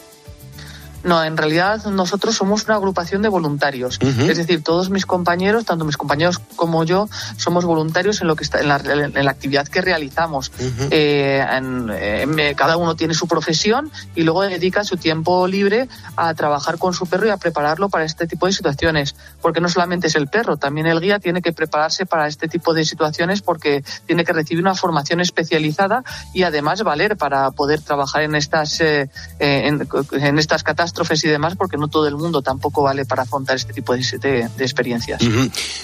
No, en realidad nosotros somos una agrupación de voluntarios. Ujú. Es decir, todos mis compañeros, tanto mis compañeros como yo, somos voluntarios en lo que está, en la, en la actividad que realizamos. Eh, en- eh, me- cada uno tiene su profesión y luego dedica su tiempo libre a trabajar con su perro y a prepararlo para este tipo de situaciones. Porque no solamente es el perro, también el guía tiene que prepararse para este tipo de situaciones porque tiene que recibir una formación especializada y además valer para poder trabajar en estas, eh, eh, en, en estas catástrofes catástrofes y demás, porque no todo el mundo tampoco vale para afrontar este tipo de, de, experiencias.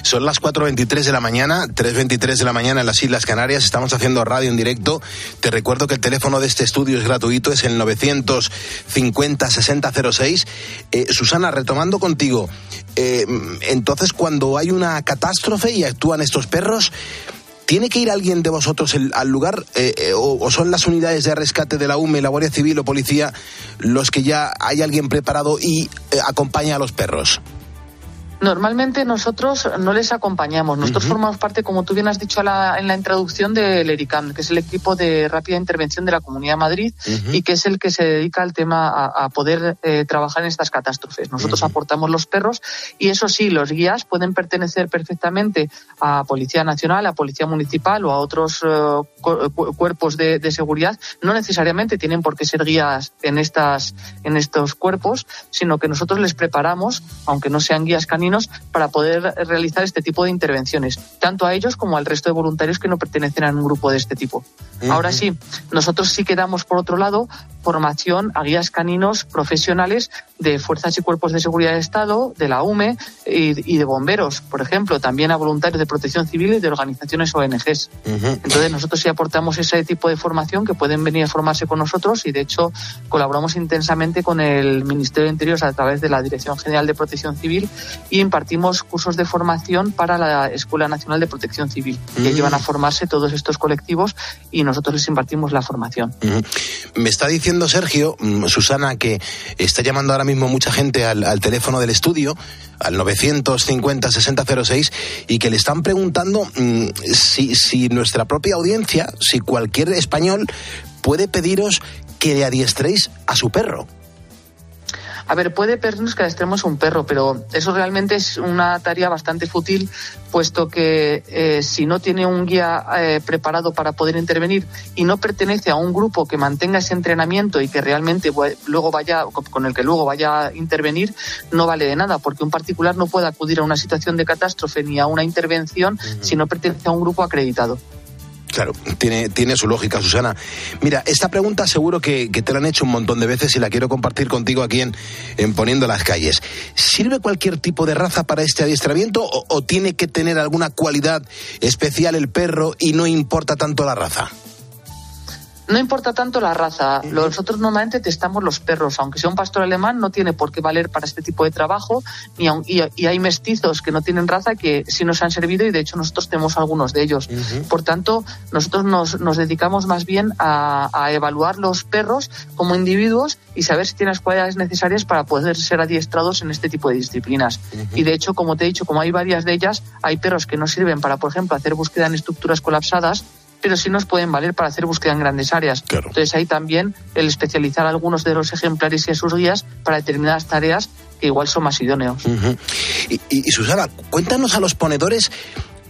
Son las 4.23 de la mañana, 3.23 de la mañana en las Islas Canarias. Estamos haciendo radio en directo. Te recuerdo que el teléfono de este estudio es gratuito, es el 950-6006. Eh, Susana, retomando contigo, eh, entonces cuando hay una catástrofe y actúan estos perros, ¿Tiene que ir alguien de vosotros al lugar eh, eh, o, o son las unidades de rescate de la UME, la Guardia Civil o Policía los que ya hay alguien preparado y eh, acompaña a los perros? Normalmente nosotros no les acompañamos. Nosotros formamos parte, como tú bien has dicho la- en la introducción, del ERICAM, que es el equipo de rápida intervención de la Comunidad de Madrid y que es el que se dedica al tema a, a poder eh, trabajar en estas catástrofes. Nosotros aportamos los perros y eso sí, los guías pueden pertenecer perfectamente a Policía Nacional, a Policía Municipal o a otros eh, cu- cu- cuerpos de, de seguridad. No necesariamente tienen por qué ser guías en, estas, en estos cuerpos, sino que nosotros les preparamos, aunque no sean guías caninos, para poder realizar este tipo de intervenciones, tanto a ellos como al resto de voluntarios que no pertenecen a un grupo de este tipo. Ahora sí, nosotros sí que damos, por otro lado, formación a guías caninos profesionales de fuerzas y cuerpos de seguridad de Estado, de la UME y, y de bomberos, por ejemplo, también a voluntarios de protección civil y de organizaciones ONGs. Entonces nosotros sí aportamos ese tipo de formación que pueden venir a formarse con nosotros y de hecho colaboramos intensamente con el Ministerio de Interior a través de la Dirección General de Protección Civil y impartimos cursos de formación para la Escuela Nacional de Protección Civil que llevan a formarse todos estos colectivos y nosotros les impartimos la formación. Me está diciendo Sergio, mm, Susana, que está llamando ahora mismo mucha gente al, teléfono del estudio, al 950-6006, y que le están preguntando mm, si, si nuestra propia audiencia, si cualquier español puede pediros que le adiestréis a su perro. A ver, puede pedirnos que adestremos un perro, pero eso realmente es una tarea bastante fútil, puesto que eh, si no tiene un guía eh, preparado para poder intervenir y no pertenece a un grupo que mantenga ese entrenamiento y que realmente luego vaya con el que luego vaya a intervenir, no vale de nada, porque un particular no puede acudir a una situación de catástrofe ni a una intervención si no pertenece a un grupo acreditado. Claro, tiene, tiene su lógica, Susana. Mira, esta pregunta seguro que, te la han hecho un montón de veces y la quiero compartir contigo aquí en, en Poniendo las Calles. ¿Sirve cualquier tipo de raza para este adiestramiento o tiene que tener alguna cualidad especial el perro y no importa tanto la raza? No importa tanto la raza. Nosotros normalmente testamos los perros. Aunque sea un pastor alemán, no tiene por qué valer para este tipo de trabajo. Ni aun- y, y hay mestizos que no tienen raza que sí nos han servido y de hecho nosotros tenemos algunos de ellos. Por tanto, nosotros nos, nos dedicamos más bien a, a evaluar los perros como individuos y saber si tienen las cualidades necesarias para poder ser adiestrados en este tipo de disciplinas. Y de hecho, como te he dicho, como hay varias de ellas, hay perros que no sirven para, por ejemplo, hacer búsqueda en estructuras colapsadas pero sí nos pueden valer para hacer búsqueda en grandes áreas. Entonces ahí también el especializar algunos de los ejemplares y a sus guías para determinadas tareas que igual son más idóneos. Y, y- y, Susana, cuéntanos a los ponedores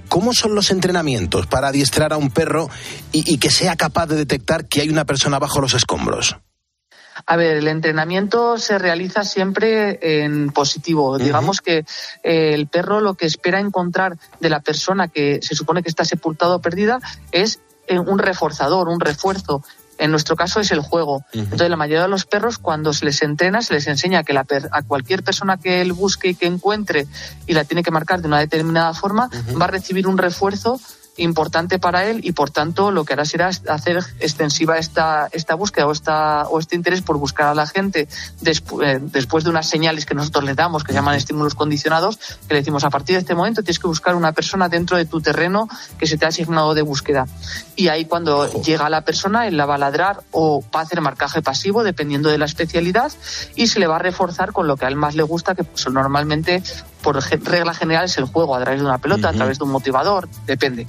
cómo son los entrenamientos para adiestrar a un perro y, y que sea capaz de detectar que hay una persona bajo los escombros. A ver, el entrenamiento se realiza siempre en positivo. Digamos que eh, el perro lo que espera encontrar de la persona que se supone que está sepultada o perdida es eh, un reforzador, un refuerzo. En nuestro caso es el juego. Entonces, la mayoría de los perros, cuando se les entrena, se les enseña que la per- a cualquier persona que él busque y que encuentre y la tiene que marcar de una determinada forma, va a recibir un refuerzo importante para él y por tanto lo que hará será hacer extensiva esta, esta búsqueda o, esta, o este interés por buscar a la gente despu- eh, después de unas señales que nosotros les damos que se llaman estímulos condicionados que le decimos a partir de este momento tienes que buscar una persona dentro de tu terreno que se te ha asignado de búsqueda y ahí cuando llega la persona él la va a ladrar o va a hacer marcaje pasivo dependiendo de la especialidad y se le va a reforzar con lo que a él más le gusta que pues, normalmente por regla general es el juego a través de una pelota, a través de un motivador, depende.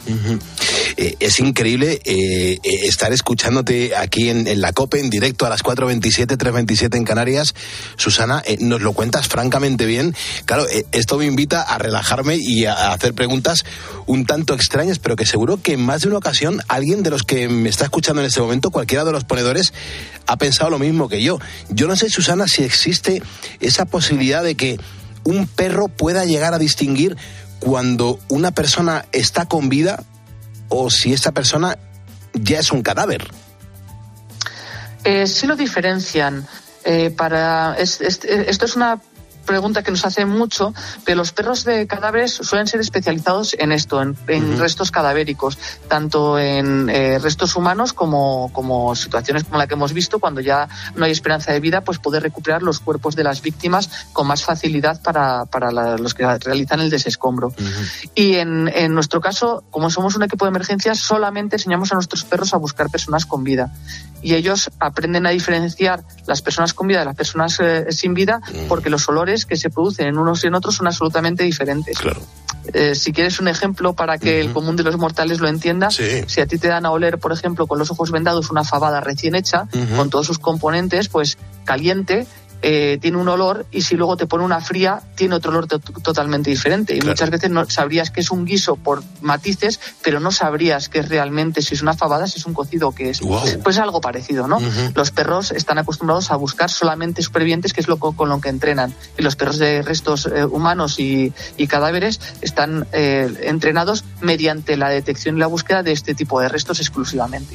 Eh, es increíble eh, eh, estar escuchándote aquí en, en la COPE, en directo a las 4.27, 3.27 en Canarias. Susana, eh, nos lo cuentas francamente bien. Claro, esto me invita a relajarme y a, a hacer preguntas un tanto extrañas, pero que seguro que en más de una ocasión alguien de los que me está escuchando en este momento, cualquiera de los ponedores, ha pensado lo mismo que yo. Yo no sé, Susana, si existe esa posibilidad de que un perro pueda llegar a distinguir cuando una persona está con vida o si esta persona ya es un cadáver. Eh, sí lo diferencian. Eh, para es- es- esto es una pregunta que nos hace mucho, pero los perros de cadáveres suelen ser especializados en esto, en, en restos cadavéricos, tanto en eh, restos humanos como, como situaciones como la que hemos visto, cuando ya no hay esperanza de vida, pues poder recuperar los cuerpos de las víctimas con más facilidad para, para la- los que realizan el desescombro. Y en, en nuestro caso, como somos un equipo de emergencias, solamente enseñamos a nuestros perros a buscar personas con vida. Y ellos aprenden a diferenciar las personas con vida de las personas eh, sin vida porque los olores que se producen en unos y en otros son absolutamente diferentes. Eh, si quieres un ejemplo para que el común de los mortales lo entienda, si a ti te dan a oler, por ejemplo, con los ojos vendados una fabada recién hecha, con todos sus componentes, pues caliente, eh, tiene un olor y si luego te pone una fría, tiene otro olor to- totalmente diferente. Y muchas veces no sabrías que es un guiso por matices, pero no sabrías que es realmente si es una fabada, si es un cocido o qué es. Pues es algo parecido, ¿no? Los perros están acostumbrados a buscar solamente supervivientes, que es lo co- con lo que entrenan. Y los perros de restos eh, humanos y, y cadáveres están eh, entrenados mediante la detección y la búsqueda de este tipo de restos exclusivamente.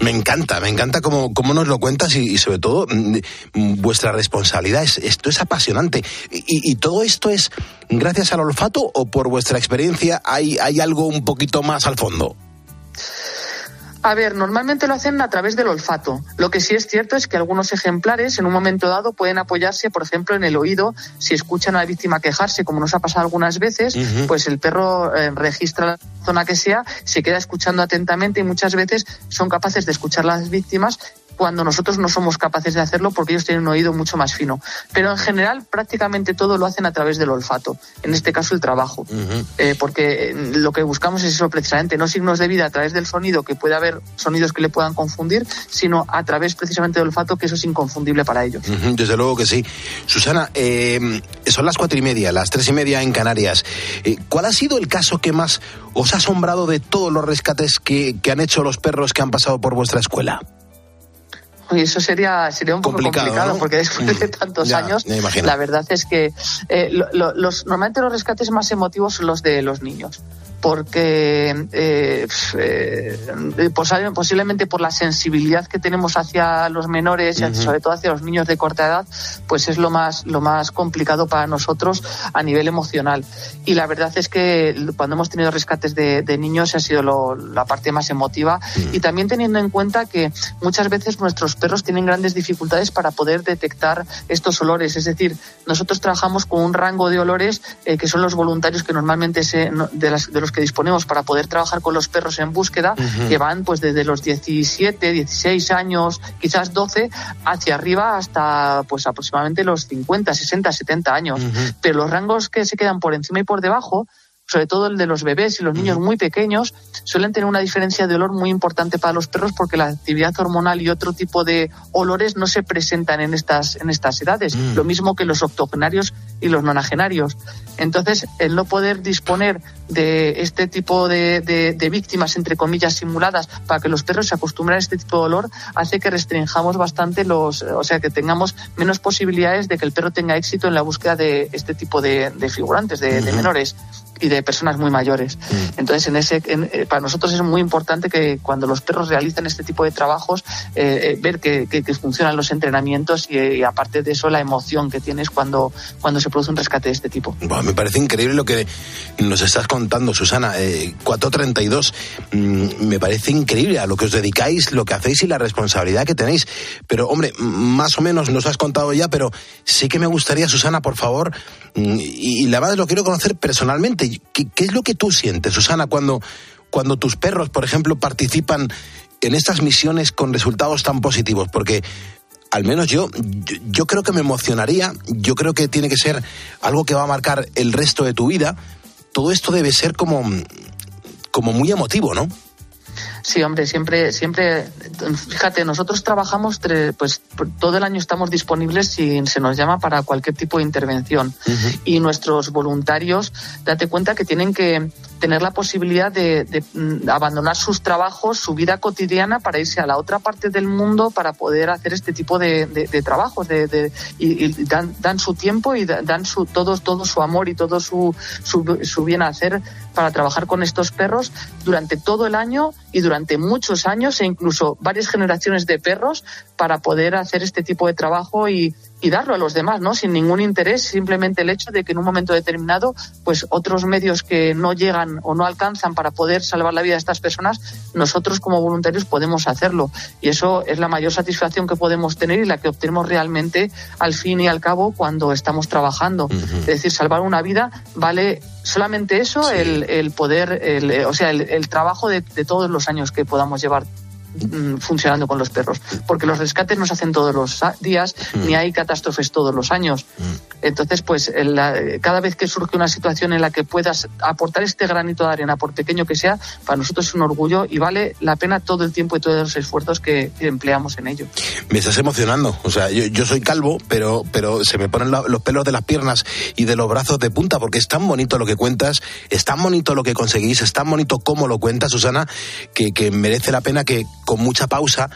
Me encanta, me encanta cómo, cómo nos lo cuentas y, y sobre todo mm, mm, vuestra responsabilidad. Es, esto es apasionante. Y, y todo esto es gracias al olfato o por vuestra experiencia hay, hay algo un poquito más al fondo? A ver, normalmente lo hacen a través del olfato. Lo que sí es cierto es que algunos ejemplares en un momento dado pueden apoyarse, por ejemplo, en el oído. Si escuchan a la víctima quejarse, como nos ha pasado algunas veces, pues el perro eh, registra la zona que sea, se queda escuchando atentamente y muchas veces son capaces de escuchar las víctimas cuando nosotros no somos capaces de hacerlo porque ellos tienen un oído mucho más fino. Pero en general prácticamente todo lo hacen a través del olfato, en este caso el trabajo. Eh, porque eh, lo que buscamos es eso precisamente, no signos de vida a través del sonido, que puede haber sonidos que le puedan confundir, sino a través precisamente del olfato, que eso es inconfundible para ellos. Desde luego que sí. Susana, eh, son las cuatro y media, las tres y media en Canarias. Eh, ¿Cuál ha sido el caso que más os ha asombrado de todos los rescates que, que han hecho los perros que han pasado por vuestra escuela? Y eso sería, sería un poco Complicado, complicado, ¿no? porque después de tantos Ya, años, la verdad es que eh, lo- lo- los, normalmente los rescates más emotivos son los de los niños. Porque eh, eh, posa- posiblemente por la sensibilidad que tenemos hacia los menores y Ujú. sobre todo hacia los niños de corta edad, pues es lo más, lo más complicado para nosotros a nivel emocional. Y la verdad es que cuando hemos tenido rescates de, de niños ha sido lo- la parte más emotiva y también teniendo en cuenta que muchas veces nuestros perros tienen grandes dificultades para poder detectar estos olores. Es decir, nosotros trabajamos con un rango de olores eh, que son los voluntarios que normalmente se, de, las- de los que disponemos para poder trabajar con los perros en búsqueda, que van pues desde los 17, 16 años, quizás 12, hacia arriba hasta pues aproximadamente los 50, 60, 70 años. Pero los rangos que se quedan por encima y por debajo sobre todo el de los bebés y los niños muy pequeños, suelen tener una diferencia de olor muy importante para los perros porque la actividad hormonal y otro tipo de olores no se presentan en estas, en estas edades, Mm. lo mismo que los octogenarios y los nonagenarios. Entonces, el no poder disponer de este tipo de, de- de víctimas, entre comillas, simuladas, para que los perros se acostumbren a este tipo de olor, hace que restringamos bastante los, o sea, que tengamos menos posibilidades de que el perro tenga éxito en la búsqueda de este tipo de, de figurantes, de, menores y de personas muy mayores. Entonces, en ese, en- eh, para nosotros es muy importante que cuando los perros realizan este tipo de trabajos, eh, eh, ver que, que- que funcionan los entrenamientos y, y aparte de eso, la emoción que tienes cuando, cuando se produce un rescate de este tipo. Me parece increíble lo que nos estás contando, Susana. Eh, 432, mm, me parece increíble a lo que os dedicáis, lo que hacéis y la responsabilidad que tenéis. Pero, hombre, más o menos nos has contado ya, pero sí que me gustaría, Susana, por favor, mm, y, y la verdad lo quiero conocer personalmente. ¿Qué, es lo que tú sientes, Susana, cuando, cuando tus perros, por ejemplo, participan en estas misiones con resultados tan positivos? Porque al menos yo, yo, yo creo que me emocionaría, yo creo que tiene que ser algo que va a marcar el resto de tu vida. Todo esto debe ser como, como muy emotivo, ¿no? Sí, hombre, siempre, siempre, fíjate, nosotros trabajamos, tre- pues todo el año estamos disponibles si se nos llama para cualquier tipo de intervención. Y nuestros voluntarios, date cuenta que tienen que tener la posibilidad de, de, mm, abandonar sus trabajos, su vida cotidiana para irse a la otra parte del mundo para poder hacer este tipo de, de, de trabajos y, y dan, dan su tiempo y da- dan su, todo, todo su amor y todo su, su, su bien hacer para trabajar con estos perros durante todo el año y durante muchos años e incluso varias generaciones de perros para poder hacer este tipo de trabajo y, y darlo a los demás, ¿no? Sin ningún interés, simplemente el hecho de que en un momento determinado, pues otros medios que no llegan o no alcanzan para poder salvar la vida de estas personas, nosotros como voluntarios podemos hacerlo. Y eso es la mayor satisfacción que podemos tener y la que obtenemos realmente al fin y al cabo cuando estamos trabajando. Es decir, salvar una vida vale solamente eso, el, el poder, el, eh, o sea, el, el trabajo de, de todos los años que podamos llevar funcionando con los perros, porque los rescates no se hacen todos los días, ni hay catástrofes todos los años. Entonces, pues la- cada vez que surge una situación en la que puedas aportar este granito de arena, por pequeño que sea, para nosotros es un orgullo y vale la pena todo el tiempo y todos los esfuerzos que, que empleamos en ello. Me estás emocionando. O sea, yo, yo soy calvo, pero, pero se me ponen la- los pelos de las piernas y de los brazos de punta porque es tan bonito lo que cuentas, es tan bonito lo que conseguís, es tan bonito cómo lo cuentas, Susana, que, que merece la pena que con mucha pausa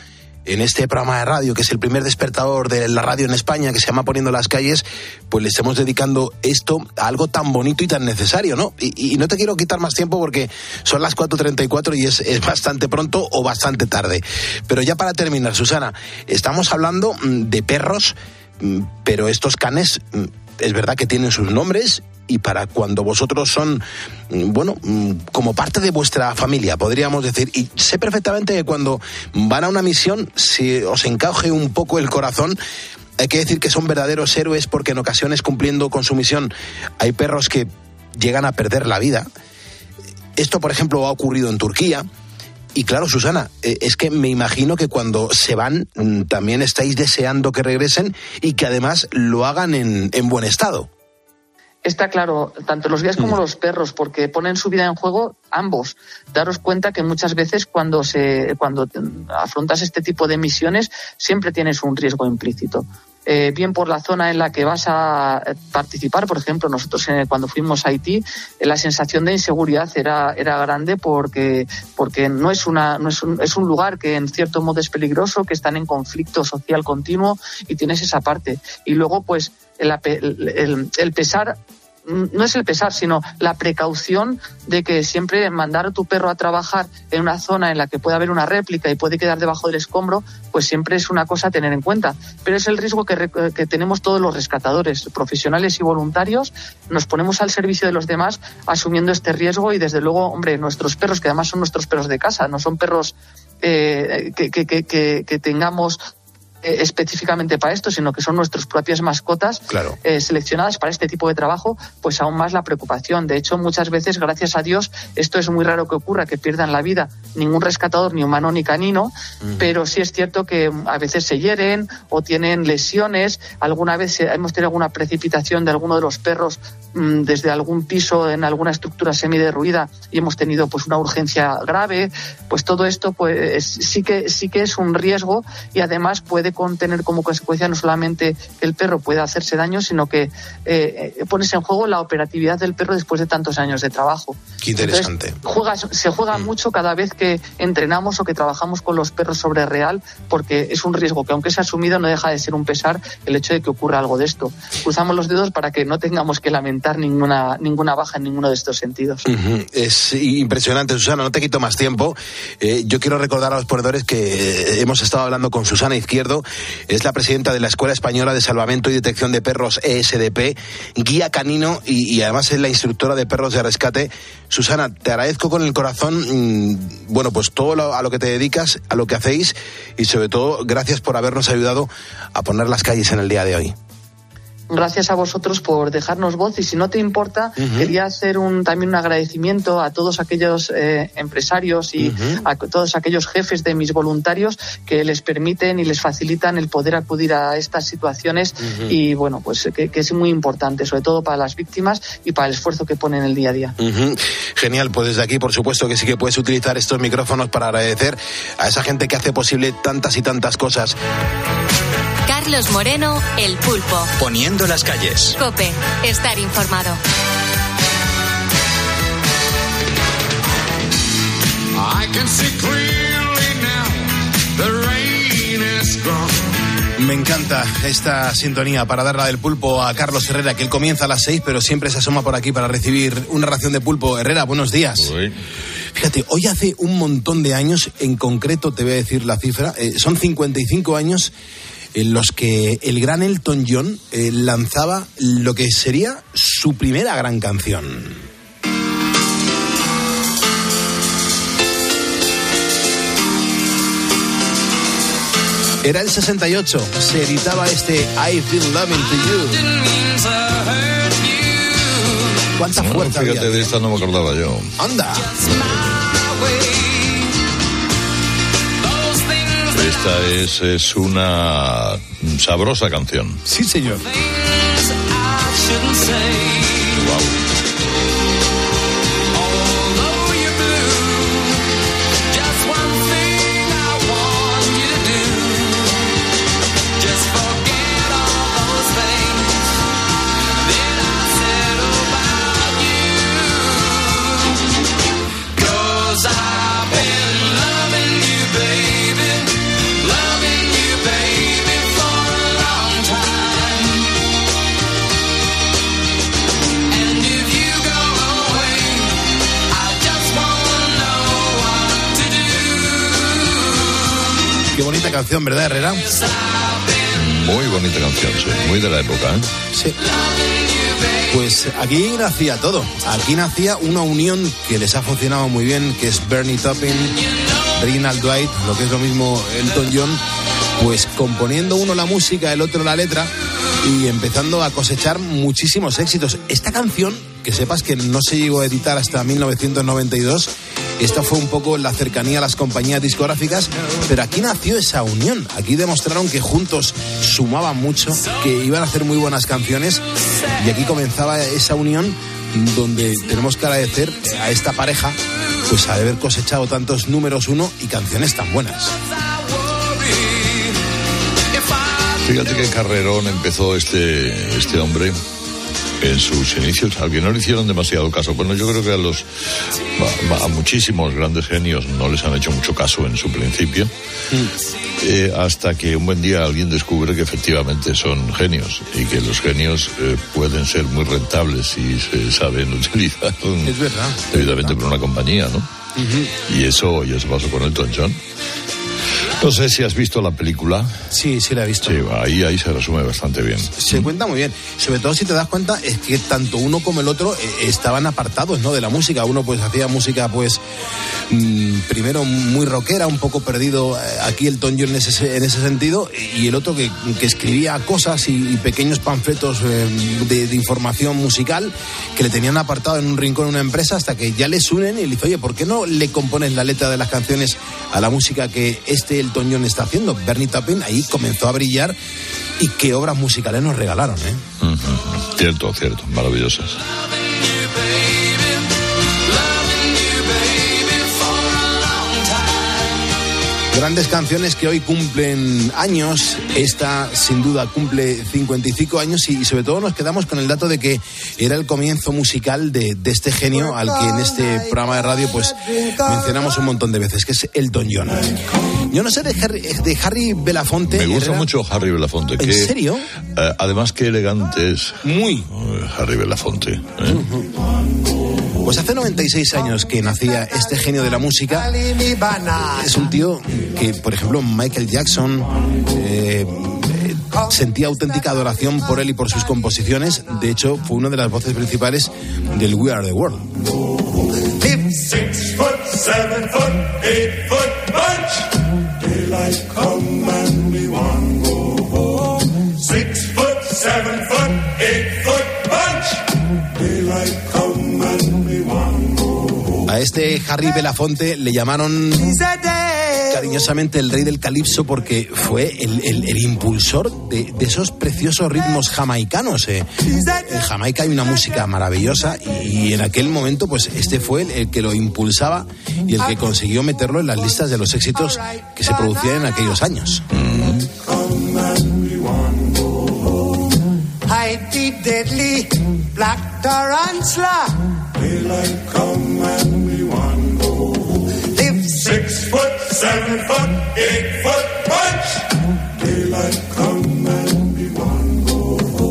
en este programa de radio, que es el primer despertador de la radio en España, que se llama Poniendo las calles, pues le estemos dedicando esto a algo tan bonito y tan necesario, ¿no? Y, y no te quiero quitar más tiempo porque son las 4.34 y es, es bastante pronto o bastante tarde. Pero ya para terminar, Susana, estamos hablando mm, de perros, mm, pero estos canes mm, es verdad que tienen sus nombres y para cuando vosotros son, mm, bueno, mm, como parte de vuestra familia, podríamos decir. Y sé perfectamente que cuando van a una misión, si os encaje un poco el corazón, hay que decir que son verdaderos héroes porque en ocasiones cumpliendo con su misión hay perros que llegan a perder la vida. Esto, por ejemplo, ha ocurrido en Turquía. Y claro, Susana, eh, es que me imagino que cuando se van mm, también estáis deseando que regresen y que además lo hagan en, en buen estado. Está claro, tanto los guías como los perros, porque ponen su vida en juego ambos. Daros cuenta que muchas veces cuando se cuando afrontas este tipo de misiones siempre tienes un riesgo implícito. Eh, bien por la zona en la que vas a participar, por ejemplo, nosotros eh, cuando fuimos a Haití, eh, la sensación de inseguridad era, era grande porque, porque no es una, no es un, es un lugar que en cierto modo es peligroso, que están en conflicto social continuo y tienes esa parte. Y luego, pues, el, el- el pesar no es el pesar, sino la precaución de que siempre mandar a tu perro a trabajar en una zona en la que puede haber una réplica y puede quedar debajo del escombro, pues siempre es una cosa a tener en cuenta. Pero es el riesgo que, que tenemos todos los rescatadores, profesionales y voluntarios, nos ponemos al servicio de los demás asumiendo este riesgo y desde luego, hombre, nuestros perros, que además son nuestros perros de casa, no son perros eh, que- que- que tengamos eh, específicamente para esto, sino que son nuestras propias mascotas Claro. eh, seleccionadas para este tipo de trabajo, pues aún más la preocupación. De hecho, muchas veces, gracias a Dios, esto es muy raro que ocurra, que pierdan la vida ningún rescatador, ni humano ni canino, pero sí es cierto que mm, a veces se hieren o tienen lesiones. Alguna vez eh, hemos tenido alguna precipitación de alguno de los perros desde algún piso en alguna estructura semiderruida y hemos tenido pues una urgencia grave. Pues todo esto pues es- sí que sí que es un riesgo y además puede contener como consecuencia no solamente que el perro pueda hacerse daño, sino que eh, eh, pones en juego la operatividad del perro después de tantos años de trabajo. Qué interesante. Entonces, juegas- se juega mucho cada vez que entrenamos o que trabajamos con los perros sobre real, porque es un riesgo que aunque es asumido no deja de ser un pesar el hecho de que ocurra algo de esto. Cruzamos los dedos para que no tengamos que lamentar ninguna, ninguna baja en ninguno de estos sentidos. Ujú. Es impresionante, Susana, no te quito más tiempo. Eh, yo quiero recordar a los ponedores que eh, hemos estado hablando con Susana Izquierdo, es la presidenta de la Escuela Española de Salvamento y Detección de Perros ESDP, guía canino y, y además es la instructora de perros de rescate. Susana, te agradezco con el corazón, mm, bueno, pues todo lo- a lo que te dedicas, a lo que hacéis y sobre todo gracias por habernos ayudado a poner las calles en el día de hoy. Gracias a vosotros por dejarnos voz y si no te importa, Ujú. quería hacer un, también un agradecimiento a todos aquellos eh, empresarios y a todos aquellos jefes de mis voluntarios que les permiten y les facilitan el poder acudir a estas situaciones Ujú. y bueno, pues que, que es muy importante, sobre todo para las víctimas y para el esfuerzo que ponen el día a día. Genial, pues desde aquí por supuesto que sí que puedes utilizar estos micrófonos para agradecer a esa gente que hace posible tantas y tantas cosas. Carlos Moreno, El Pulpo. Poniendo las calles. Cope, estar informado. Me encanta esta sintonía para dar la del pulpo a Carlos Herrera, que él comienza a las seis, pero siempre se asoma por aquí para recibir una ración de pulpo. Herrera, buenos días. Fíjate, hoy hace un montón de años, en concreto te voy a decir la cifra, eh, son 55 años en los que el gran Elton John eh, lanzaba lo que sería su primera gran canción. Era el 68, se editaba este I've Been Loving to You. ¿Cuánta No, fuerza fíjate, había? de esta no me acordaba yo. Anda. Esta es, es una sabrosa canción. Sí, señor. Canción, ¿verdad, Herrera? Muy bonita canción, sí. Muy de la época, ¿eh? Sí. Pues aquí nacía todo. Aquí nacía una unión que les ha funcionado muy bien, que es Bernie Taupin, Reginald Dwight, lo que es lo mismo Elton John, pues componiendo uno la música, el otro la letra y empezando a cosechar muchísimos éxitos. Esta canción, que sepas que no se llegó a editar hasta 1992, esta fue un poco la cercanía a las compañías discográficas, pero aquí nació esa unión. Aquí demostraron que juntos sumaban mucho, que iban a hacer muy buenas canciones y aquí comenzaba esa unión donde tenemos que agradecer a esta pareja pues al haber cosechado tantos números uno y canciones tan buenas. Fíjate qué carrerón empezó este, este hombre en sus inicios, al que no le hicieron demasiado caso. Bueno, yo creo que a los a, a muchísimos grandes genios no les han hecho mucho caso en su principio, eh, hasta que un buen día alguien descubre que efectivamente son genios y que los genios eh, pueden ser muy rentables si se saben utilizar Es verdad. debidamente por una compañía, ¿no? Y eso, y eso pasó con Elton John. No sé si has visto la película. Sí, sí la he visto. Sí, ahí, ahí se resume bastante bien. Se cuenta muy bien. Sobre todo si te das cuenta es que tanto uno como el otro eh, estaban apartados, ¿no? De la música. Uno pues hacía música pues mm, primero muy rockera, un poco perdido eh, aquí el John en ese, en ese sentido, y el otro que, que escribía cosas y, y pequeños panfletos eh, de, de información musical que le tenían apartado en un rincón en una empresa hasta que ya les unen y le dice, oye, ¿por qué no le compones la letra de las canciones a la música que este Elton John está haciendo? Bernie Taupin ahí comenzó a brillar y qué obras musicales nos regalaron, ¿eh? Cierto, cierto, maravillosas. Grandes canciones que hoy cumplen años. Esta, sin duda, cumple 55 años y, y sobre todo nos quedamos con el dato de que era el comienzo musical de, de este genio al que en este programa de radio pues mencionamos un montón de veces, que es Elton John. Yo no sé de Harry, de Harry Belafonte. Me gusta Herrera. mucho Harry Belafonte. ¿En que, serio? eh, además, qué elegante es. Muy. Harry Belafonte. ¿eh? Pues hace 96 años que nacía este genio de la música. Es un tío que, por ejemplo, Michael Jackson eh, sentía auténtica adoración por él y por sus composiciones. De hecho, fue una de las voces principales del We Are the World. Este Harry Belafonte le llamaron cariñosamente el rey del calipso porque fue el, impulsor de, esos preciosos ritmos jamaicanos. eh. En Jamaica hay una música maravillosa y, en aquel momento pues este fue el, que lo impulsaba y el que consiguió meterlo en las listas de los éxitos que se producían en aquellos años.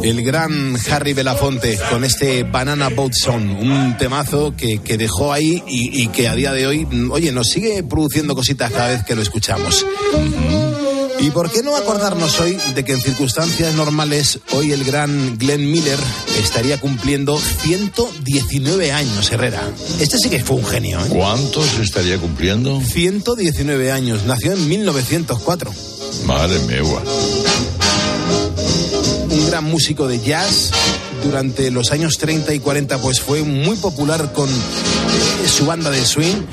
El gran Harry Belafonte con este Banana Boat Song, un temazo que, que dejó ahí y, que a día de hoy, oye, nos sigue produciendo cositas cada vez que lo escuchamos. ¿Y por qué no acordarnos hoy de que en circunstancias normales hoy el gran Glenn Miller estaría cumpliendo 119 años, Herrera? Este sí que fue un genio, ¿eh? ¿Cuántos estaría cumpliendo? 119 años, nació en 1904. Madre mía. un gran músico de jazz. Durante los años 30 y 40 pues fue muy popular con su banda de swing.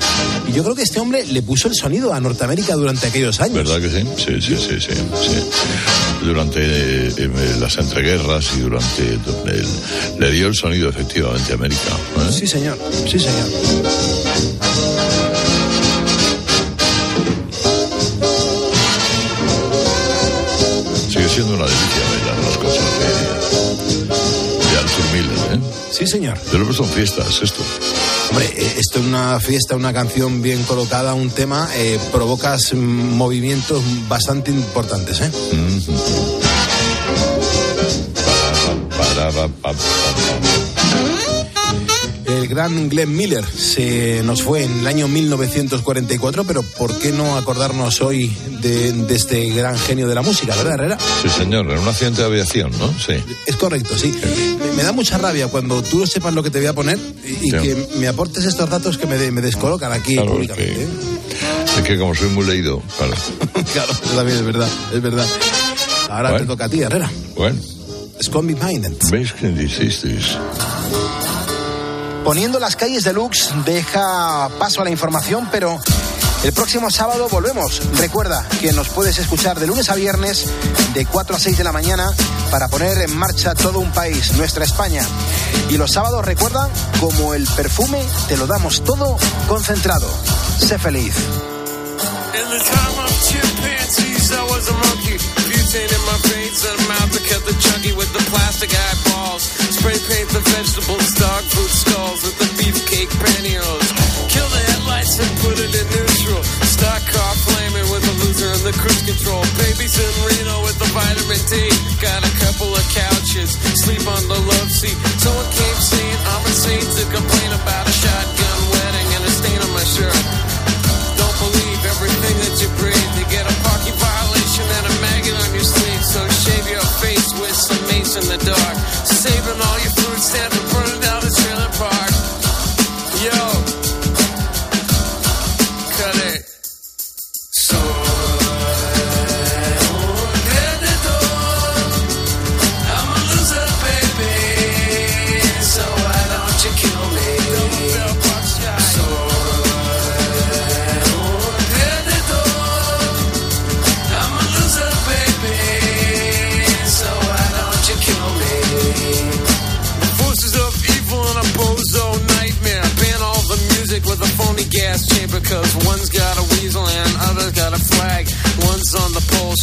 Y yo creo que este hombre le puso el sonido a Norteamérica durante aquellos años. ¿Verdad que sí? Sí, sí, sí, sí. sí. Durante eh, eh, las entreguerras y durante el- le dio el sonido efectivamente a América. ¿eh? Sí, señor. Sí, señor. Sigue siendo una delicia bailar las cosas de, de Arthur Miller, ¿eh? Sí, señor. Yo lo he puesto en fiestas, esto. Hombre, eh, esto es una fiesta, una canción bien colocada, un tema, eh, provocas movimientos bastante importantes, ¿eh? El gran Glenn Miller se nos fue en el año 1944, pero ¿por qué no acordarnos hoy de, de este gran genio de la música, verdad, Herrera? Sí, señor, en un accidente de aviación, ¿no? Sí. Es correcto, sí. Me, me da mucha rabia cuando tú no sepas lo que te voy a poner y, y Sí. que me aportes estos datos que me, de- me descolocan aquí Claro, es públicamente. que, ¿eh? es que como soy muy leído, claro. claro, también es verdad, es verdad. Ahora Bueno. te toca a ti, Herrera. Bueno, Scott Minded. ¿veis que dijisteis? Poniendo las calles deluxe deja paso a la información, pero el próximo sábado volvemos. Recuerda que nos puedes escuchar de lunes a viernes de 4 a 6 de la mañana para poner en marcha todo un país, nuestra España. Y los sábados, recuerda, como el perfume, te lo damos todo concentrado. Sé feliz. In my veins and mouth that kept the chunky with the plastic eyeballs. Spray paint the vegetables, dog food skulls beefcake pantyhose. Kill the headlights and put it in neutral. Stock car flaming with the loser and the cruise control. Babies in Reno with the vitamin D. Got a couple of couches, sleep on the love seat. Someone came saying I'm insane to complain about a shotgun wedding and a stain on my shirt. Don't believe everything that you breathe. You get a parking violation and a maggot on your sleeve. So shave your face with some mace in the dark. Saving all your food stamps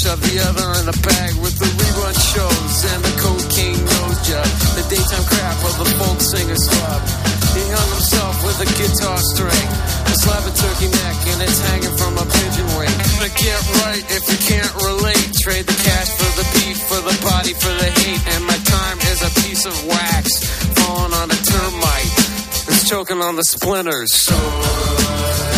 shove the other in a bag with the rerun shows and the cocaine nose job. The daytime crap of the folk singer's club. He hung himself with a guitar string. A slab of turkey neck and it's hanging from a pigeon wing. To get right if you can't relate. Trade the cash for the beat, for the body, for the hate. And my time is a piece of wax falling on a termite. It's choking on the splinters. So.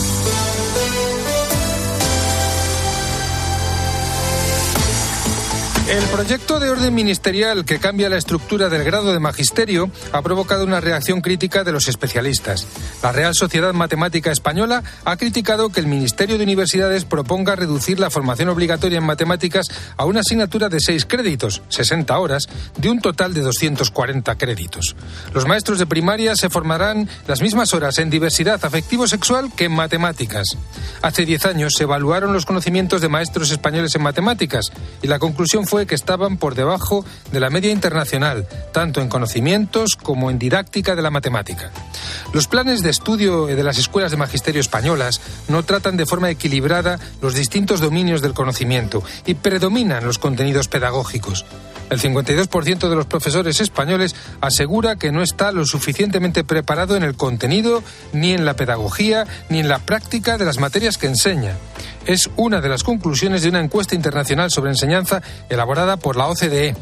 El proyecto de orden ministerial que cambia la estructura del grado de magisterio ha provocado una reacción crítica de los especialistas. La Real Sociedad Matemática Española ha criticado que el Ministerio de Universidades proponga reducir la formación obligatoria en matemáticas a una asignatura de seis créditos, 60 horas, de un total de 240 créditos. Los maestros de primaria se formarán las mismas horas en diversidad afectivo-sexual que en matemáticas. Hace 10 años se evaluaron los conocimientos de maestros españoles en matemáticas y la conclusión que estaban por debajo de la media internacional, tanto en conocimientos como en didáctica de la matemática. Los planes de estudio de las escuelas de magisterio españolas no tratan de forma equilibrada los distintos dominios del conocimiento y predominan los contenidos pedagógicos. El 52% de los profesores españoles asegura que no está lo suficientemente preparado en el contenido, ni en la pedagogía, ni en la práctica de las materias que enseña. Es una de las conclusiones de una encuesta internacional sobre enseñanza elaborada por la OCDE.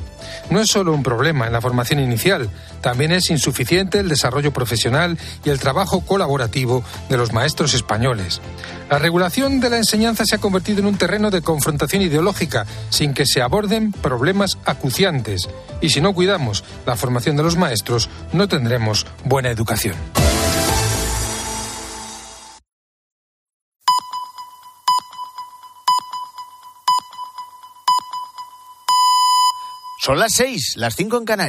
No es solo un problema en la formación inicial, también es insuficiente el desarrollo profesional y el trabajo colaborativo de los maestros españoles. La regulación de la enseñanza se ha convertido en un terreno de confrontación ideológica sin que se aborden problemas acuciantes. Y si no cuidamos la formación de los maestros, no tendremos buena educación. Son las seis, las cinco en Canarias.